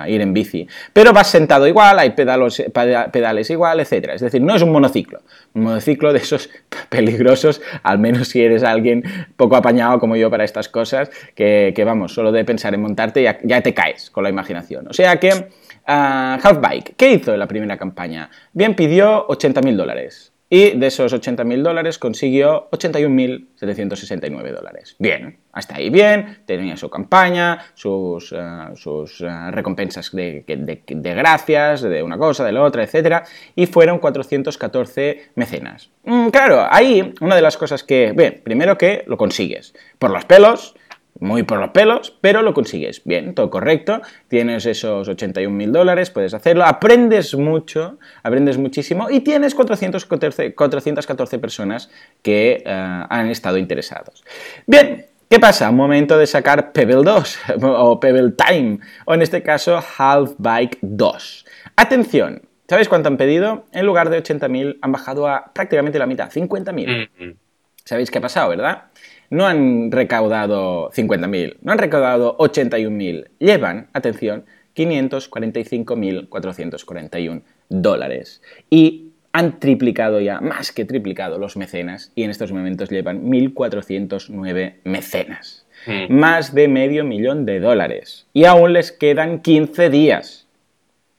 ir en bici. Pero vas sentado igual, hay pedales igual, etc. Es decir, no es un monociclo. Un monociclo de esos peligrosos, al menos si eres alguien poco apañado como yo para estas cosas, que, que vamos, solo de pensar en montarte ya, ya te caes con la imaginación. O sea que... Uh, Half Bike, ¿qué hizo en la primera campaña? Bien, pidió 80.000 dólares. y de esos 80.000 dólares consiguió 81.769 dólares. Bien, hasta ahí bien, tenía su campaña, sus, eh, eh, recompensas de, gracias, de una cosa, de la otra, etc. Y fueron 414 mecenas. Mm, claro, ahí una de las cosas que, ve, primero que lo consigues, por los pelos, muy por los pelos, pero lo consigues. Bien, todo correcto. Tienes esos 81 mil dólares, puedes hacerlo. Aprendes mucho, aprendes muchísimo y tienes 414, 414 personas que eh, han estado interesados. Bien, ¿Qué pasa? Momento de sacar Pebble 2 o Pebble Time o en este caso Half Bike 2. Atención, ¿sabéis cuánto han pedido? En lugar de 80.000 han bajado a prácticamente la mitad, 50.000. ¿Sabéis qué ha pasado, verdad? No han recaudado 50.000, no han recaudado 81.000, llevan, atención, 545.441 dólares. Y han triplicado ya, más que triplicado los mecenas, y en estos momentos llevan 1.409 mecenas. Hmm. Más de medio millón de dólares. Y aún les quedan 15 días.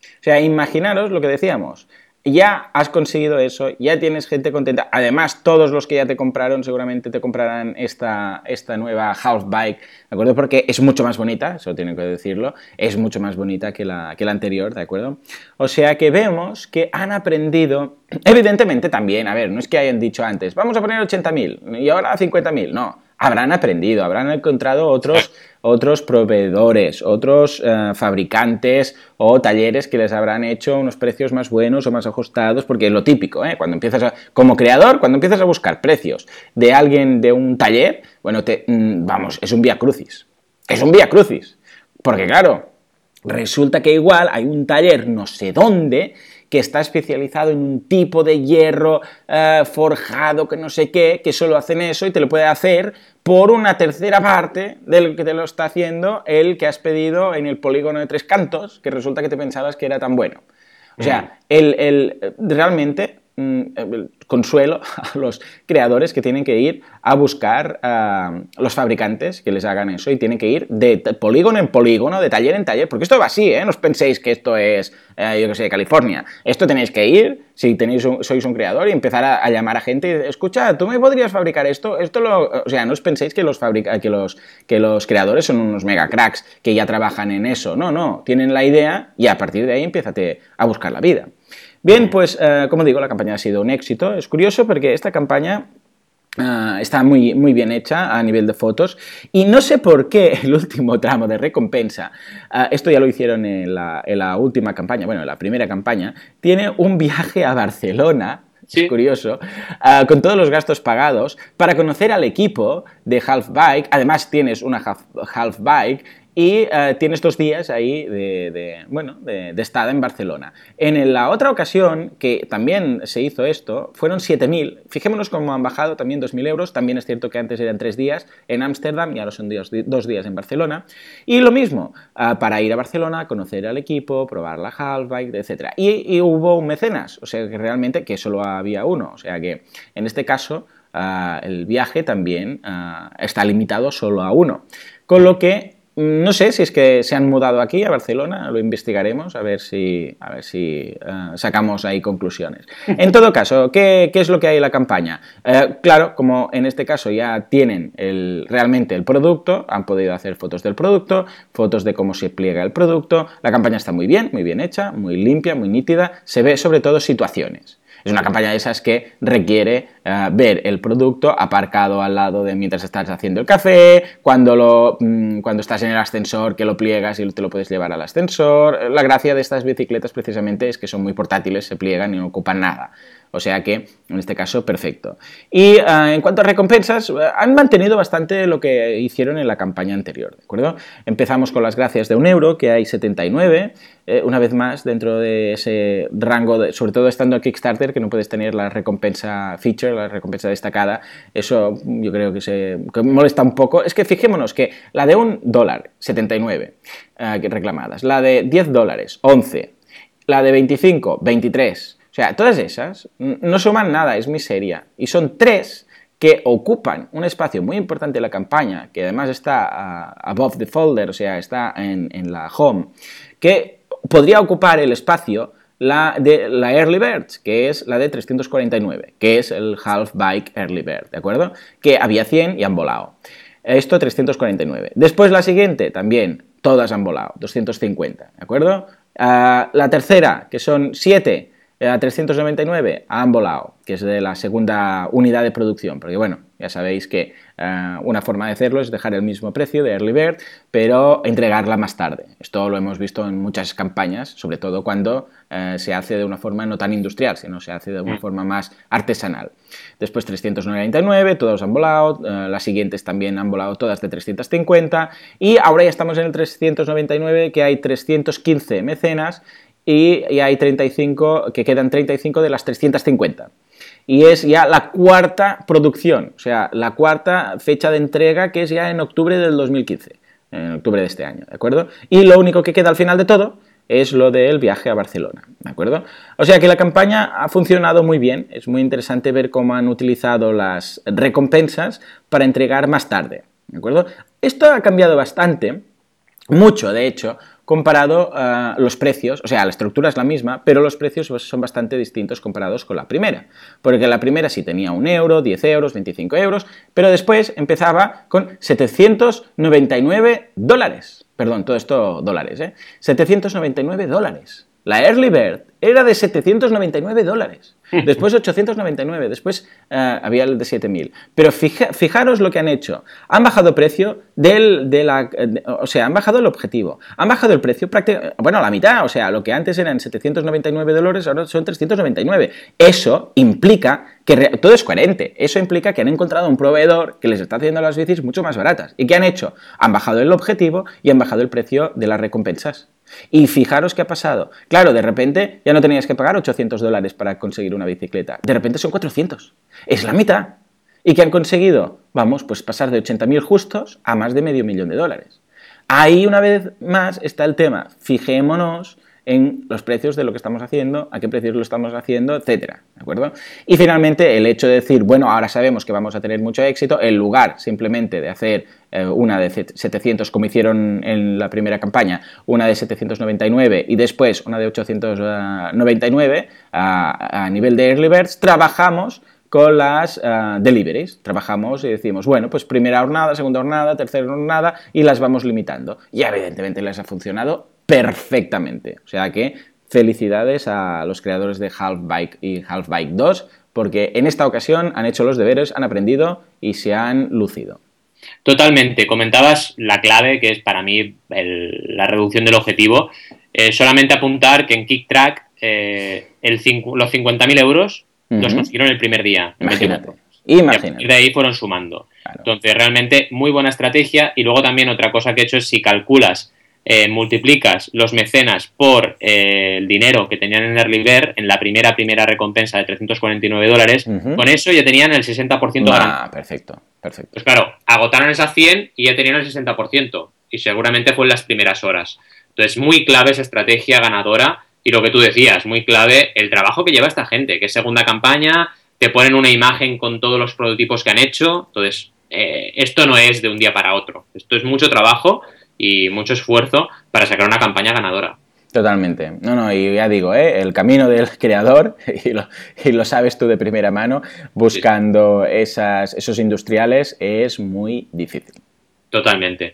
O sea, imaginaros lo que decíamos ya has conseguido eso, ya tienes gente contenta. Además, todos los que ya te compraron seguramente te comprarán esta, esta nueva Half Bike, ¿de acuerdo? Porque es mucho más bonita, eso tiene que decirlo, es mucho más bonita que la, que la anterior, ¿de acuerdo? O sea que vemos que han aprendido, evidentemente también, a ver, no es que hayan dicho antes, vamos a poner 80.000 y ahora 50.000, no, habrán aprendido, habrán encontrado otros, otros proveedores, otros eh, fabricantes o talleres que les habrán hecho unos precios más buenos o más ajustados, porque es lo típico, ¿eh? cuando empiezas a, como creador, cuando empiezas a buscar precios de alguien de un taller, bueno, te, mm, vamos, es un vía crucis, es un vía crucis, porque claro, resulta que igual hay un taller no sé dónde que está especializado en un tipo de hierro eh, forjado que no sé qué, que solo hacen eso y te lo puede hacer por una tercera parte del que te lo está haciendo el que has pedido en el polígono de tres cantos, que resulta que te pensabas que era tan bueno. O sea, el, el, realmente Mm, consuelo a los creadores que tienen que ir a buscar a los fabricantes que les hagan eso y tienen que ir de polígono en polígono, de taller en taller, porque esto va así, ¿eh? No os penséis que esto es, eh, yo que sé, California. Esto tenéis que ir, si tenéis sois un creador, y empezar a, llamar a gente y escucha, ¿tú me podrías fabricar esto? Esto lo, o sea, no os penséis que los, fabrica, que los, que los creadores son unos mega cracks que ya trabajan en eso. No, no, tienen la idea y a partir de ahí empiezate a buscar la vida. Bien, pues eh, como digo, la campaña ha sido un éxito. Es curioso porque esta campaña eh, está muy, muy bien hecha a nivel de fotos y no sé por qué el último tramo de recompensa, eh, esto ya lo hicieron en la, última campaña, bueno, en la primera campaña, tiene un viaje a Barcelona es curioso, con todos los gastos pagados, para conocer al equipo de Half Bike. Además, tienes una Half Bike y eh, tienes dos días ahí de, bueno, de, estada en Barcelona. En la otra ocasión que también se hizo esto, fueron 7.000. Fijémonos cómo han bajado también 2.000 euros. También es cierto que antes eran tres días en Ámsterdam y ahora son dos, días en Barcelona. Y lo mismo, eh, para ir a Barcelona, conocer al equipo, probar la halfbike, etc. Y, y, hubo un mecenas, o sea que realmente que solo había uno. O sea que en este caso... Eh, el viaje también está limitado solo a uno. Con lo que no sé si es que se han mudado aquí a Barcelona, lo investigaremos a ver si, a ver si eh, sacamos ahí conclusiones. En todo caso, ¿qué, es lo que hay en la campaña? Eh, claro, como en este caso ya tienen el, realmente el producto, han podido hacer fotos del producto, fotos de cómo se pliega el producto, la campaña está muy bien, muy bien hecha, muy limpia, muy nítida, se ve sobre todo situaciones. Es una campaña de esas que requiere eh, ver el producto aparcado al lado de mientras estás haciendo el café, cuando, lo, mm, cuando estás en el ascensor que lo pliegas y te lo puedes llevar al ascensor. La gracia de estas bicicletas precisamente es que son muy portátiles, se pliegan y no ocupan nada. O sea que, en este caso, perfecto. Y eh, en cuanto a recompensas, eh, han mantenido bastante lo que hicieron en la campaña anterior, ¿de acuerdo? Empezamos con las gracias de un euro, que hay 79, eh, una vez más, dentro de ese rango, sobre todo estando en Kickstarter, que no puedes tener la recompensa feature, la recompensa destacada, eso yo creo que se molesta un poco. Es que fijémonos que la de un dólar, 79 reclamadas, la de 10 dólares, 11, la de 25, 23, o sea, todas esas no suman nada, es miseria. Y son tres que ocupan un espacio muy importante en la campaña, que además está ah, above the folder, o sea, está en, la home, que podría ocupar el espacio la de la Early Bird, que es la de 349, que es el Half Bike Early Bird, ¿de acuerdo? Que había 100 y han volado. Esto 349. Después la siguiente, también, todas han volado, 250, ¿de acuerdo? Ah, la tercera, que son 7 a 399, han volado, que es de la segunda unidad de producción, porque bueno, ya sabéis que eh, una forma de hacerlo es dejar el mismo precio de Early Bird, pero entregarla más tarde. Esto lo hemos visto en muchas campañas, sobre todo cuando eh, se hace de una forma no tan industrial, sino se hace de una mm. forma más artesanal. Después 399, todos han volado, eh, las siguientes también han volado todas de 350 y ahora ya estamos en el 399 que hay 315 mecenas y, y hay 35, que quedan 35 de las 350 y es ya la cuarta producción, o sea, la cuarta fecha de entrega que es ya en octubre del 2015, en octubre de este año, ¿de acuerdo? Y lo único que queda al final de todo es lo del viaje a Barcelona, ¿de acuerdo? O sea que la campaña ha funcionado muy bien, es muy interesante ver cómo han utilizado las recompensas para entregar más tarde, ¿de acuerdo? Esto ha cambiado bastante, mucho de hecho, comparado a los precios, o sea, la estructura es la misma, pero los precios pues, son bastante distintos comparados con la primera. Porque la primera sí tenía un euro, 10 euros, 25 euros, pero después empezaba con 799 dólares. Perdón, todo esto dólares, ¿eh? 799 dólares. La Early Bird era de 799 dólares, después 899, después eh, había el de 7000. Pero fijaros lo que han hecho. Han bajado precio del, de la... o sea, han bajado el objetivo. Han bajado el precio prácticamente... Bueno, a la mitad. O sea, lo que antes eran 799 dólares, ahora son 399. Eso implica que... todo es coherente. Eso implica que han encontrado un proveedor que les está haciendo las bicis mucho más baratas. ¿Y qué han hecho? Han bajado el objetivo y han bajado el precio de las recompensas. Y fijaros qué ha pasado. Claro, de repente ya no tenías que pagar 800 dólares para conseguir una bicicleta. De repente son 400. Es la mitad. ¿Y qué han conseguido? Vamos, pues pasar de 80.000 justos a más de medio millón de dólares. Ahí una vez más está el tema. Fijémonos en los precios de lo que estamos haciendo, a qué precios lo estamos haciendo, etcétera, ¿de acuerdo? Y finalmente el hecho de decir, bueno, ahora sabemos que vamos a tener mucho éxito, en lugar simplemente de hacer eh, una de 700 como hicieron en la primera campaña, una de 799 y después una de 899 a, a nivel de early birds, trabajamos con las uh, deliveries. Trabajamos y decimos, bueno, pues primera jornada, segunda jornada, tercera jornada y las vamos limitando. Y evidentemente les ha funcionado perfectamente. O sea que felicidades a los creadores de Half Bike y Half Bike 2 porque en esta ocasión han hecho los deberes, han aprendido y se han lucido. Totalmente. Comentabas la clave, que es para mí la reducción del objetivo. Eh, solamente apuntar que en KickTrack eh, el los 50.000 euros los consiguieron el primer día. Imagínate. Imagínate. Y de ahí fueron sumando. Entonces, realmente muy buena estrategia. Y luego también otra cosa que he hecho es si calculas, eh, multiplicas los mecenas por eh, el dinero que tenían en Early Bird, en la primera primera recompensa de 349 dólares, con eso ya tenían el 60% ah, perfecto, perfecto. Pues claro, agotaron esas 100 y ya tenían el 60%. Y seguramente fue en las primeras horas. Entonces, muy clave esa estrategia ganadora y lo que tú decías, muy clave, el trabajo que lleva esta gente, que es segunda campaña, te ponen una imagen con todos los prototipos que han hecho. Entonces, eh, esto no es de un día para otro. Esto es mucho trabajo y mucho esfuerzo para sacar una campaña ganadora. Totalmente. No, no, y ya digo, ¿eh? el camino del creador, y lo, sabes tú de primera mano, buscando esas, esos industriales es muy difícil. Totalmente.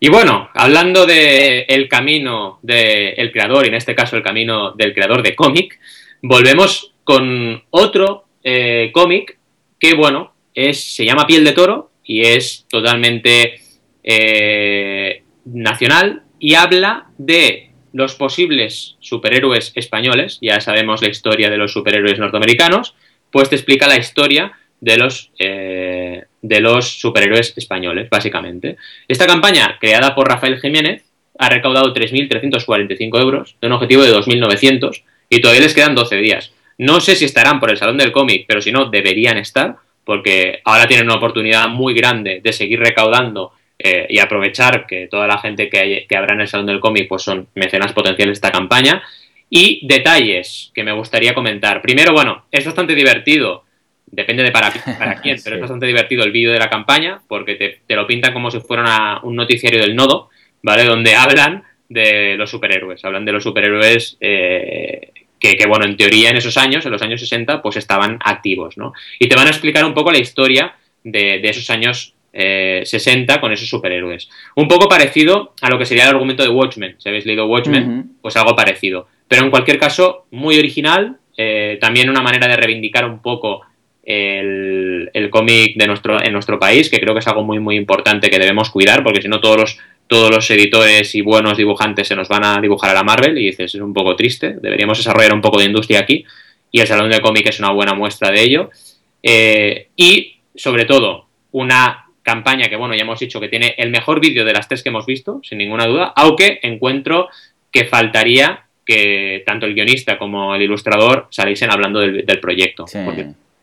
Y bueno, hablando del el camino del creador, y en este caso el camino del creador de cómic, volvemos con otro eh, cómic que, bueno, es, se llama Piel de Toro y es totalmente eh, nacional y habla de los posibles superhéroes españoles, ya sabemos la historia de los superhéroes norteamericanos, pues te explica la historia de los, eh, de los superhéroes españoles, básicamente. Esta campaña, creada por Rafael Jiménez, ha recaudado 3.345 euros de un objetivo de 2.900 y todavía les quedan 12 días. No sé si estarán por el Salón del Cómic, pero si no, deberían estar, porque ahora tienen una oportunidad muy grande de seguir recaudando eh, y aprovechar que toda la gente que, que habrá en el Salón del Cómic pues son mecenas potenciales de esta campaña. Y detalles que me gustaría comentar. Primero, bueno, es bastante divertido depende de para, para quién, pero es bastante divertido el vídeo de la campaña porque te, lo pintan como si fuera un noticiario del nodo, ¿vale? Donde hablan de los superhéroes, hablan de los superhéroes eh, que, bueno, en teoría en esos años, en los años 60, pues estaban activos, ¿no? Y te van a explicar un poco la historia de, esos años 60 con esos superhéroes. Un poco parecido a lo que sería el argumento de Watchmen. Si habéis leído Watchmen, pues algo parecido. Pero en cualquier caso, muy original, también una manera de reivindicar un poco el, cómic de nuestro, en nuestro país, que creo que es algo muy, muy importante que debemos cuidar, porque si no todos los, todos los editores y buenos dibujantes se nos van a dibujar a la Marvel y dices, es un poco triste, deberíamos desarrollar un poco de industria aquí y el Salón de Cómic es una buena muestra de ello. Eh, y, sobre todo, una campaña que, bueno, ya hemos dicho que tiene el mejor vídeo de las tres que hemos visto, sin ninguna duda, aunque encuentro que faltaría que tanto el guionista como el ilustrador saliesen hablando del, proyecto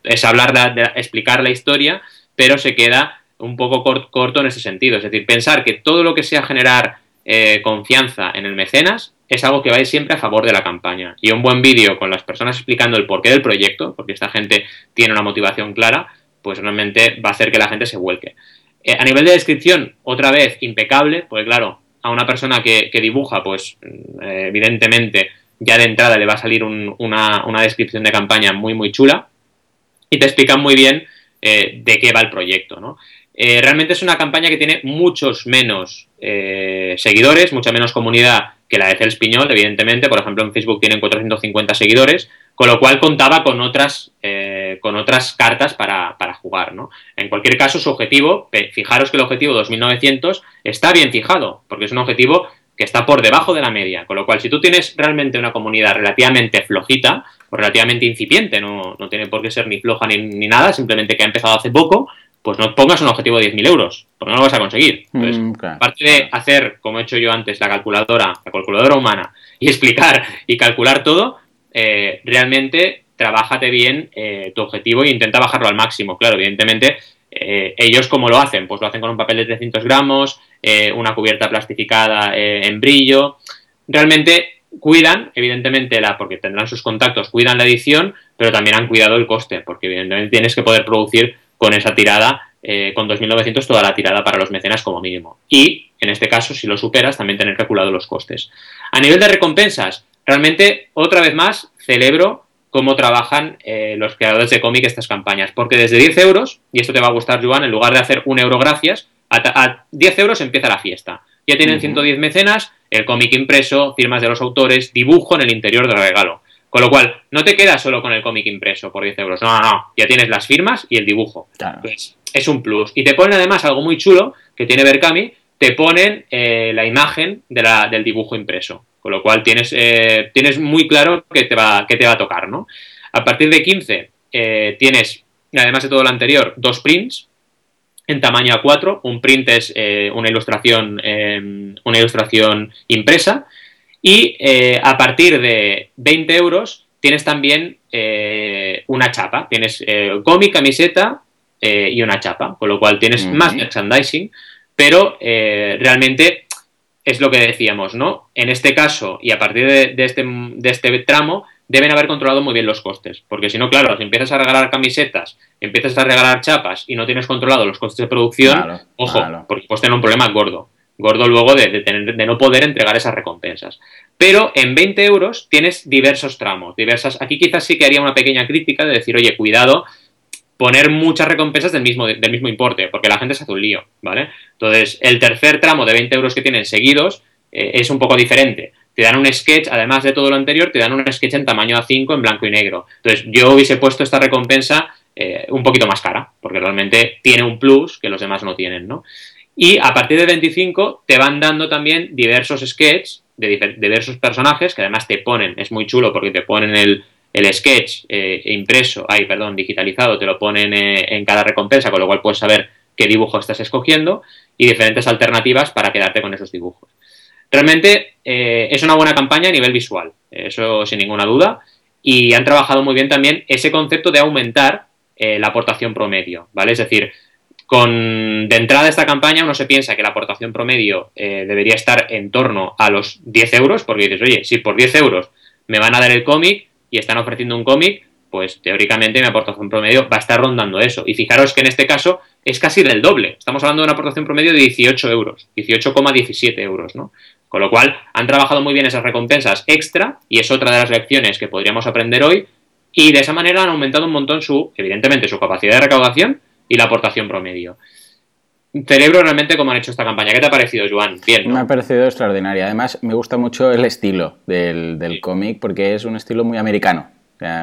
es hablar de, explicar la historia, pero se queda un poco corto en ese sentido. Es decir, pensar que todo lo que sea generar eh, confianza en el mecenas es algo que va a ir siempre a favor de la campaña. Y un buen vídeo con las personas explicando el porqué del proyecto, porque esta gente tiene una motivación clara, pues realmente va a hacer que la gente se vuelque. Eh, a nivel de descripción, otra vez, impecable, porque claro, a una persona que, dibuja, pues eh, evidentemente ya de entrada le va a salir una, una descripción de campaña muy, muy chula y te explican muy bien eh, de qué va el proyecto. ¿no? Eh, realmente es una campaña que tiene muchos menos eh, seguidores, mucha menos comunidad que la de Cels Piñol, evidentemente. Por ejemplo, en Facebook tienen 450 seguidores, con lo cual contaba con otras, con otras cartas para, para, jugar. ¿no? En cualquier caso, su objetivo, fijaros que el objetivo 2900 está bien fijado, porque es un objetivo que está por debajo de la media. Con lo cual, si tú tienes realmente una comunidad relativamente flojita, o relativamente incipiente, no, tiene por qué ser ni floja ni, nada, simplemente que ha empezado hace poco, pues no pongas un objetivo de 10.000 euros, porque no lo vas a conseguir. Entonces, mm, aparte de hacer, como he hecho yo antes, la calculadora, la calculadora humana, y explicar y calcular todo, eh, realmente trabájate bien eh, tu objetivo e intenta bajarlo al máximo. Claro, evidentemente, eh, ellos cómo lo hacen, pues lo hacen con un papel de 300 gramos, una cubierta plastificada en brillo. Realmente cuidan, evidentemente, la, porque tendrán sus contactos, cuidan la edición, pero también han cuidado el coste, porque evidentemente tienes que poder producir con esa tirada, eh, con 2.900, toda la tirada para los mecenas como mínimo. Y, en este caso, si lo superas, también tener calculado los costes. A nivel de recompensas, realmente, otra vez más, celebro cómo trabajan eh, los creadores de cómic estas campañas, porque desde 10 euros, y esto te va a gustar, Joan, en lugar de hacer un euro gracias, a, 10 euros empieza la fiesta. Ya tienen 110 mecenas, el cómic impreso, firmas de los autores, dibujo en el interior del regalo. Con lo cual, no te quedas solo con el cómic impreso por 10 euros. No, no, no. Ya tienes las firmas y el dibujo. Pues, es un plus. Y te ponen además algo muy chulo que tiene Berkami. Te ponen eh, la imagen de la, del dibujo impreso. Con lo cual tienes, eh, tienes muy claro que te, va, que te va a tocar, ¿no? A partir de 15 eh, tienes, además de todo lo anterior, dos prints en tamaño A4. Un print es eh, una, ilustración, em, una ilustración impresa. Y eh, a partir de 20 euros tienes también eh, una chapa. Tienes cómic, camiseta y una chapa. Con lo cual tienes más merchandising. Pero realmente es lo que decíamos, ¿no? En este caso, y a partir de, este, de este tramo, deben haber controlado muy bien los costes. Porque si no, claro, si empiezas a regalar camisetas, empiezas a regalar chapas y no tienes controlado los costes de producción, ojo, porque puedes tener un problema gordo. Gordo luego de, tener, de no poder entregar esas recompensas. Pero en 20 euros tienes diversos tramos, diversas. Aquí quizás sí que haría una pequeña crítica de decir, oye, cuidado, poner muchas recompensas del mismo, del mismo importe, porque la gente se hace un lío, ¿vale? Entonces, el tercer tramo de 20 euros que tienen seguidos eh, es un poco diferente te dan un sketch, además de todo lo anterior, te dan un sketch en tamaño A5 en blanco y negro. Entonces, yo hubiese puesto esta recompensa eh, un poquito más cara, porque realmente tiene un plus que los demás no tienen, ¿no? Y a partir de 25 te van dando también diversos sketches de diversos personajes que además te ponen, es muy chulo porque te ponen el, sketch eh, impreso, ay, perdón, digitalizado, te lo ponen eh, en cada recompensa, con lo cual puedes saber qué dibujo estás escogiendo y diferentes alternativas para quedarte con esos dibujos. Realmente eh, es una buena campaña a nivel visual, eso sin ninguna duda, y han trabajado muy bien también ese concepto de aumentar la aportación promedio, ¿vale? Es decir, con, de entrada esta campaña uno se piensa que la aportación promedio eh, debería estar en torno a los 10 euros, porque dices, oye, si por 10 euros me van a dar el cómic y están ofreciendo un cómic, pues teóricamente mi aportación promedio va a estar rondando eso. Y fijaros que en este caso es casi del doble. Estamos hablando de una aportación promedio de 18 euros, 18,17 euros, ¿no? Con lo cual, han trabajado muy bien esas recompensas extra, y es otra de las lecciones que podríamos aprender hoy, y de esa manera han aumentado un montón su, evidentemente, su capacidad de recaudación y la aportación promedio. Celebro realmente cómo han hecho esta campaña. ¿Qué te ha parecido, Joan? Bien. Me ha parecido extraordinaria. Además, me gusta mucho el estilo del, del cómic porque es un estilo muy americano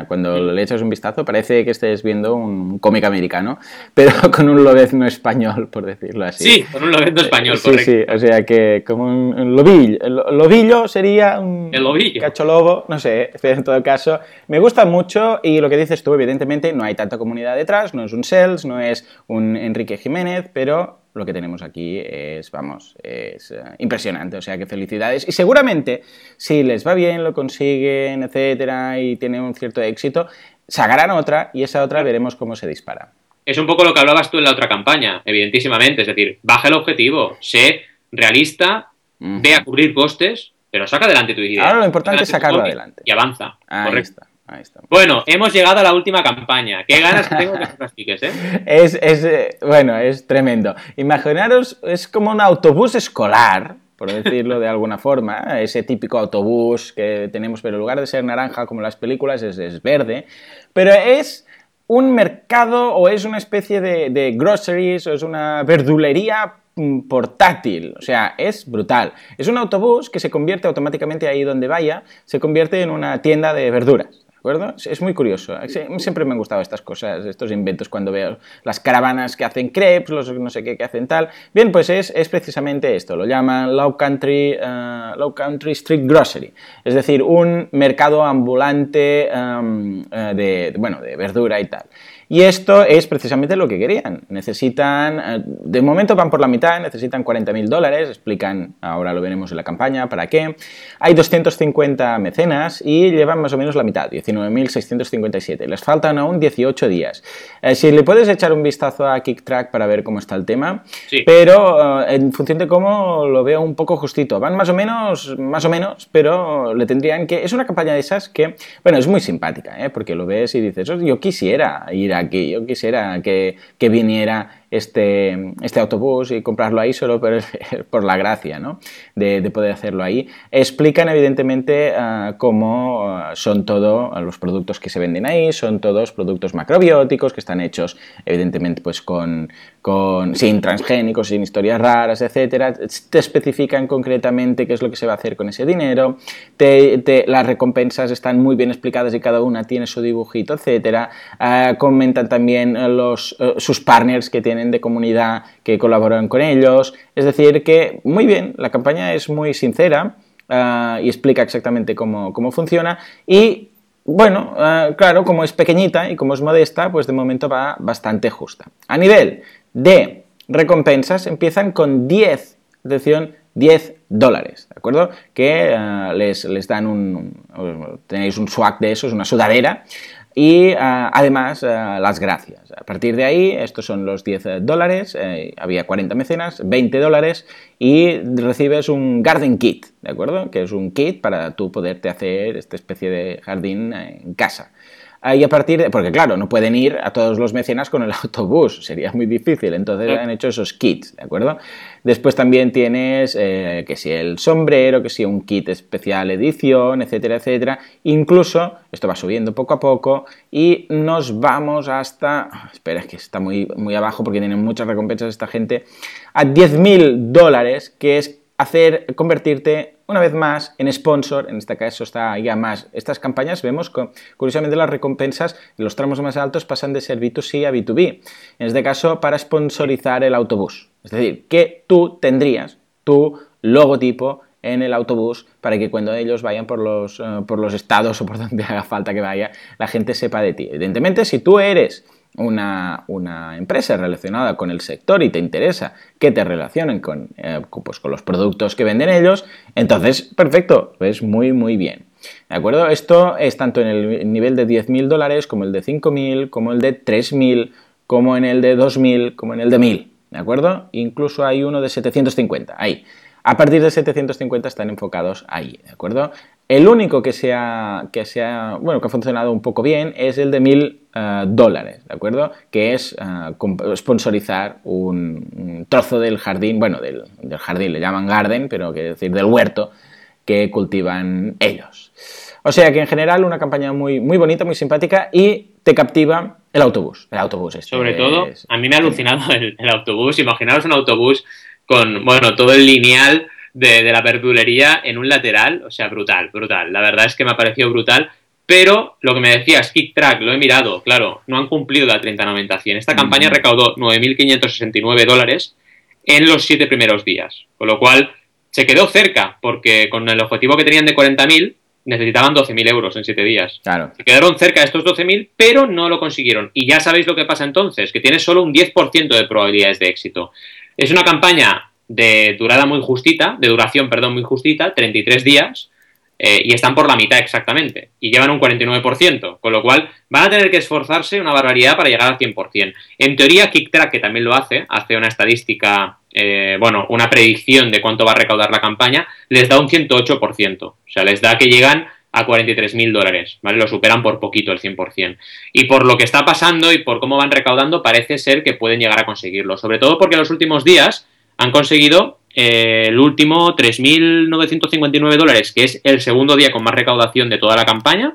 cuando le echas un vistazo parece que estés viendo un cómic americano, pero con un lobezno español, por decirlo así. Sí, con un lobezno español, sí, correcto. Sí, o sea que como un, lobillo. El lobillo sería un el lobillo. cacholobo, no sé, en todo caso. Me gusta mucho y lo que dices tú, evidentemente, no hay tanta comunidad detrás, no es un Sales, no es un Enrique Jiménez, pero lo que tenemos aquí es, vamos, es eh, impresionante. O sea que felicidades. Y seguramente, si les va bien, lo consiguen, etcétera, y tienen un cierto éxito, sacarán otra y esa otra veremos cómo se dispara. Es un poco lo que hablabas tú en la otra campaña, evidentísimamente. Es decir, baja el objetivo, sé realista, ve a cubrir costes, pero saca adelante tu idea. Ahora lo importante es sacarlo adelante. Y avanza. Ahí está. Bueno, hemos llegado a la última campaña. Qué ganas tengo que practiques, ¿eh? Es, es, eh, bueno, es tremendo. Imaginaros, es como un autobús escolar, por decirlo de alguna forma, ese típico autobús que tenemos, pero en lugar de ser naranja como las películas, es, es verde, pero es un mercado o es una especie de, de groceries o es una verdulería mm, portátil, o sea, es brutal. Es un autobús que se convierte automáticamente ahí donde vaya, se convierte en una tienda de verduras acuerdo? Es muy curioso. Siempre me han gustado estas cosas, estos inventos, cuando veo las caravanas que hacen crepes, los no sé qué que hacen tal. Bien, pues es, es precisamente esto, lo llaman Low Country, uh, Low Country Street Grocery, es decir, un mercado ambulante um, uh, de, bueno, de verdura y tal. Y esto es precisamente lo que querían. Necesitan, eh, de momento van por la mitad, necesitan 40.000 dólares, explican, ahora lo veremos en la campaña, para qué. Hay 250 mecenas y llevan más o menos la mitad, 19.657. Les faltan aún 18 días. Eh, si le puedes echar un vistazo a KickTrack para ver cómo está el tema, pero eh, en función de cómo lo veo un poco justito. Van más o menos, más o menos, pero le tendrían que... Es una campaña de esas que, bueno, es muy simpática, porque lo ves y dices, yo quisiera ir a aquí. Yo quisiera que, que viniera este, este autobús y comprarlo ahí solo por, la gracia ¿no? de, de, poder hacerlo ahí. Explican evidentemente uh, cómo uh, son todos los productos que se venden ahí, son todos productos macrobióticos que están hechos evidentemente pues con, con sin transgénicos, sin historias raras, etcétera. Te especifican concretamente qué es lo que se va a hacer con ese dinero, te, las recompensas están muy bien explicadas y cada una tiene su dibujito, etcétera. Uh, comentan también los, sus partners que tienen de comunidad que colaboran con ellos. Es decir, que muy bien, la campaña es muy sincera uh, y explica exactamente cómo, cómo funciona y bueno, uh, claro, como es pequeñita y como es modesta, pues de momento va bastante justa. A nivel de recompensas, empiezan con 10, atención, 10 dólares, ¿de acuerdo? Que uh, les, les, dan un, tenéis un swag de eso, es una sudadera, y ah, además ah, las gracias. A partir de ahí, estos son los 10 eh, dólares, eh, había 40 mecenas, 20 dólares y recibes un garden kit, ¿de acuerdo? Que es un kit para tú poderte hacer esta especie de jardín eh, en casa. Y a partir de, porque claro, no pueden ir a todos los mecenas con el autobús, sería muy difícil, entonces han hecho esos kits, ¿de acuerdo? Después también tienes eh, que si el sombrero, que si un kit especial edición, etcétera, etcétera. Incluso, esto va subiendo poco a poco y nos vamos hasta, espera, es que está muy, muy abajo porque tienen muchas recompensas esta gente, a 10.000 dólares, que es hacer, convertirte una vez más en sponsor, en este caso está ya más, estas campañas vemos curiosamente las recompensas en los tramos más altos pasan de ser B2C a B2B, en este caso para sponsorizar el autobús, es decir, que tú tendrías tu logotipo en el autobús para que cuando ellos vayan por los, eh, por los estados o por donde haga falta que vaya, la gente sepa de ti. Evidentemente, si tú eres una, empresa relacionada con el sector y te interesa que te relacionen con, eh, pues con los productos que venden ellos, entonces, perfecto, ves muy, muy bien. ¿De acuerdo? Esto es tanto en el nivel de 10.000 dólares como el de 5.000, como el de 3.000, como en el de 2.000, como en el de 1.000. ¿De acuerdo? Incluso hay uno de 750. Ahí. A partir de 750 están enfocados ahí, ¿de acuerdo? El único que se ha, que bueno, que ha funcionado un poco bien es el de 1000 eh, dólares, ¿de acuerdo? Que es uh, sponsorizar un, trozo del jardín, bueno, del, del, jardín, le llaman garden, pero quiere decir del huerto que cultivan ellos. O sea que en general una campaña muy, muy bonita, muy simpática y te captiva el autobús. El autobús este Sobre todo, a mí me ha alucinado el, autobús. Imaginaos un autobús con, bueno, todo el lineal de, la verdulería en un lateral. O sea, brutal, brutal. La verdad es que me ha parecido brutal. Pero lo que me decías, Kick Track, lo he mirado, claro, no han cumplido la 30-90-100. Esta campaña recaudó 9.569 dólares en los siete primeros días. Con lo cual, se quedó cerca, porque con el objetivo que tenían de 40.000, necesitaban 12.000 euros en 7 días. Claro. Se quedaron cerca de estos 12.000, pero no lo consiguieron. Y ya sabéis lo que pasa entonces, que tiene solo un 10% de probabilidades de éxito. Es una campaña de durada muy justita, de duración, perdón, muy justita, 33 días, eh, y están por la mitad exactamente, y llevan un 49%, con lo cual van a tener que esforzarse una barbaridad para llegar al 100%. En teoría, KickTrack, que también lo hace, hace una estadística eh, bueno, una predicción de cuánto va a recaudar la campaña, les da un 108%. O sea, les da que llegan a 43.000 dólares, ¿vale? Lo superan por poquito el 100%. Y por lo que está pasando y por cómo van recaudando, parece ser que pueden llegar a conseguirlo. Sobre todo porque en los últimos días han conseguido el último 3.959 dólares, que es el segundo día con más recaudación de toda la campaña,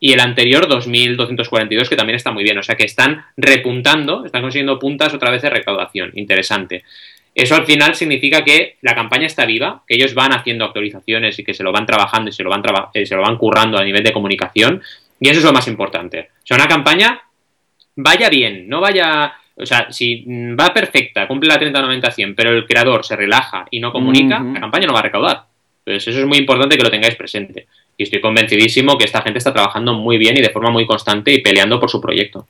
y el anterior 2.242, que también está muy bien. O sea que están repuntando, están consiguiendo puntas otra vez de recaudación. Interesante. Eso al final significa que la campaña está viva, que ellos van haciendo actualizaciones y que se lo van trabajando y se lo van, eh, se lo van currando a nivel de comunicación. Y eso es lo más importante. O sea, una campaña vaya bien, no vaya... O sea, si va perfecta, cumple la 30-90-100, pero el creador se relaja y no comunica, la campaña no va a recaudar. Entonces, eso es muy importante que lo tengáis presente. Y estoy convencidísimo que esta gente está trabajando muy bien y de forma muy constante y peleando por su proyecto.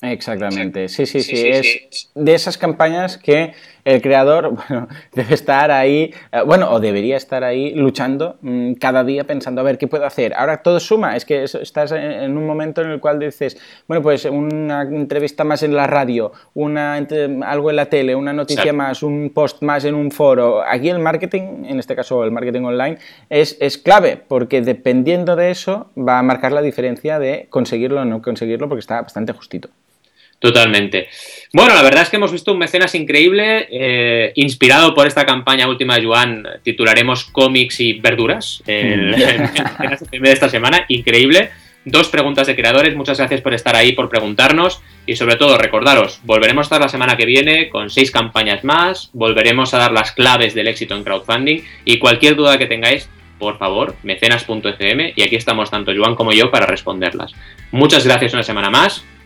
Exactamente, sí, sí, sí, es de esas campañas que el creador bueno, debe estar ahí, eh, bueno, o debería estar ahí luchando mm, cada día pensando, a ver, ¿qué puedo hacer? Ahora todo suma, es que estás en un momento en el cual dices, bueno, pues una entrevista más en la radio, una, algo en la tele, una noticia más, un post más en un foro. Aquí el marketing, en este caso el marketing online, es, es clave, porque dependiendo de eso va a marcar la diferencia de conseguirlo o no conseguirlo, porque está bastante justito. Totalmente. Bueno, la verdad es que hemos visto un mecenas increíble, eh, inspirado por esta campaña última de Joan, titularemos cómics y verduras, el, de esta semana, increíble. Dos preguntas de creadores, muchas gracias por estar ahí, por preguntarnos y sobre todo recordaros, volveremos a estar la semana que viene con seis campañas más, volveremos a dar las claves del éxito en crowdfunding y cualquier duda que tengáis, por favor, mecenas.fm y aquí estamos tanto Joan como yo para responderlas. Muchas gracias una semana más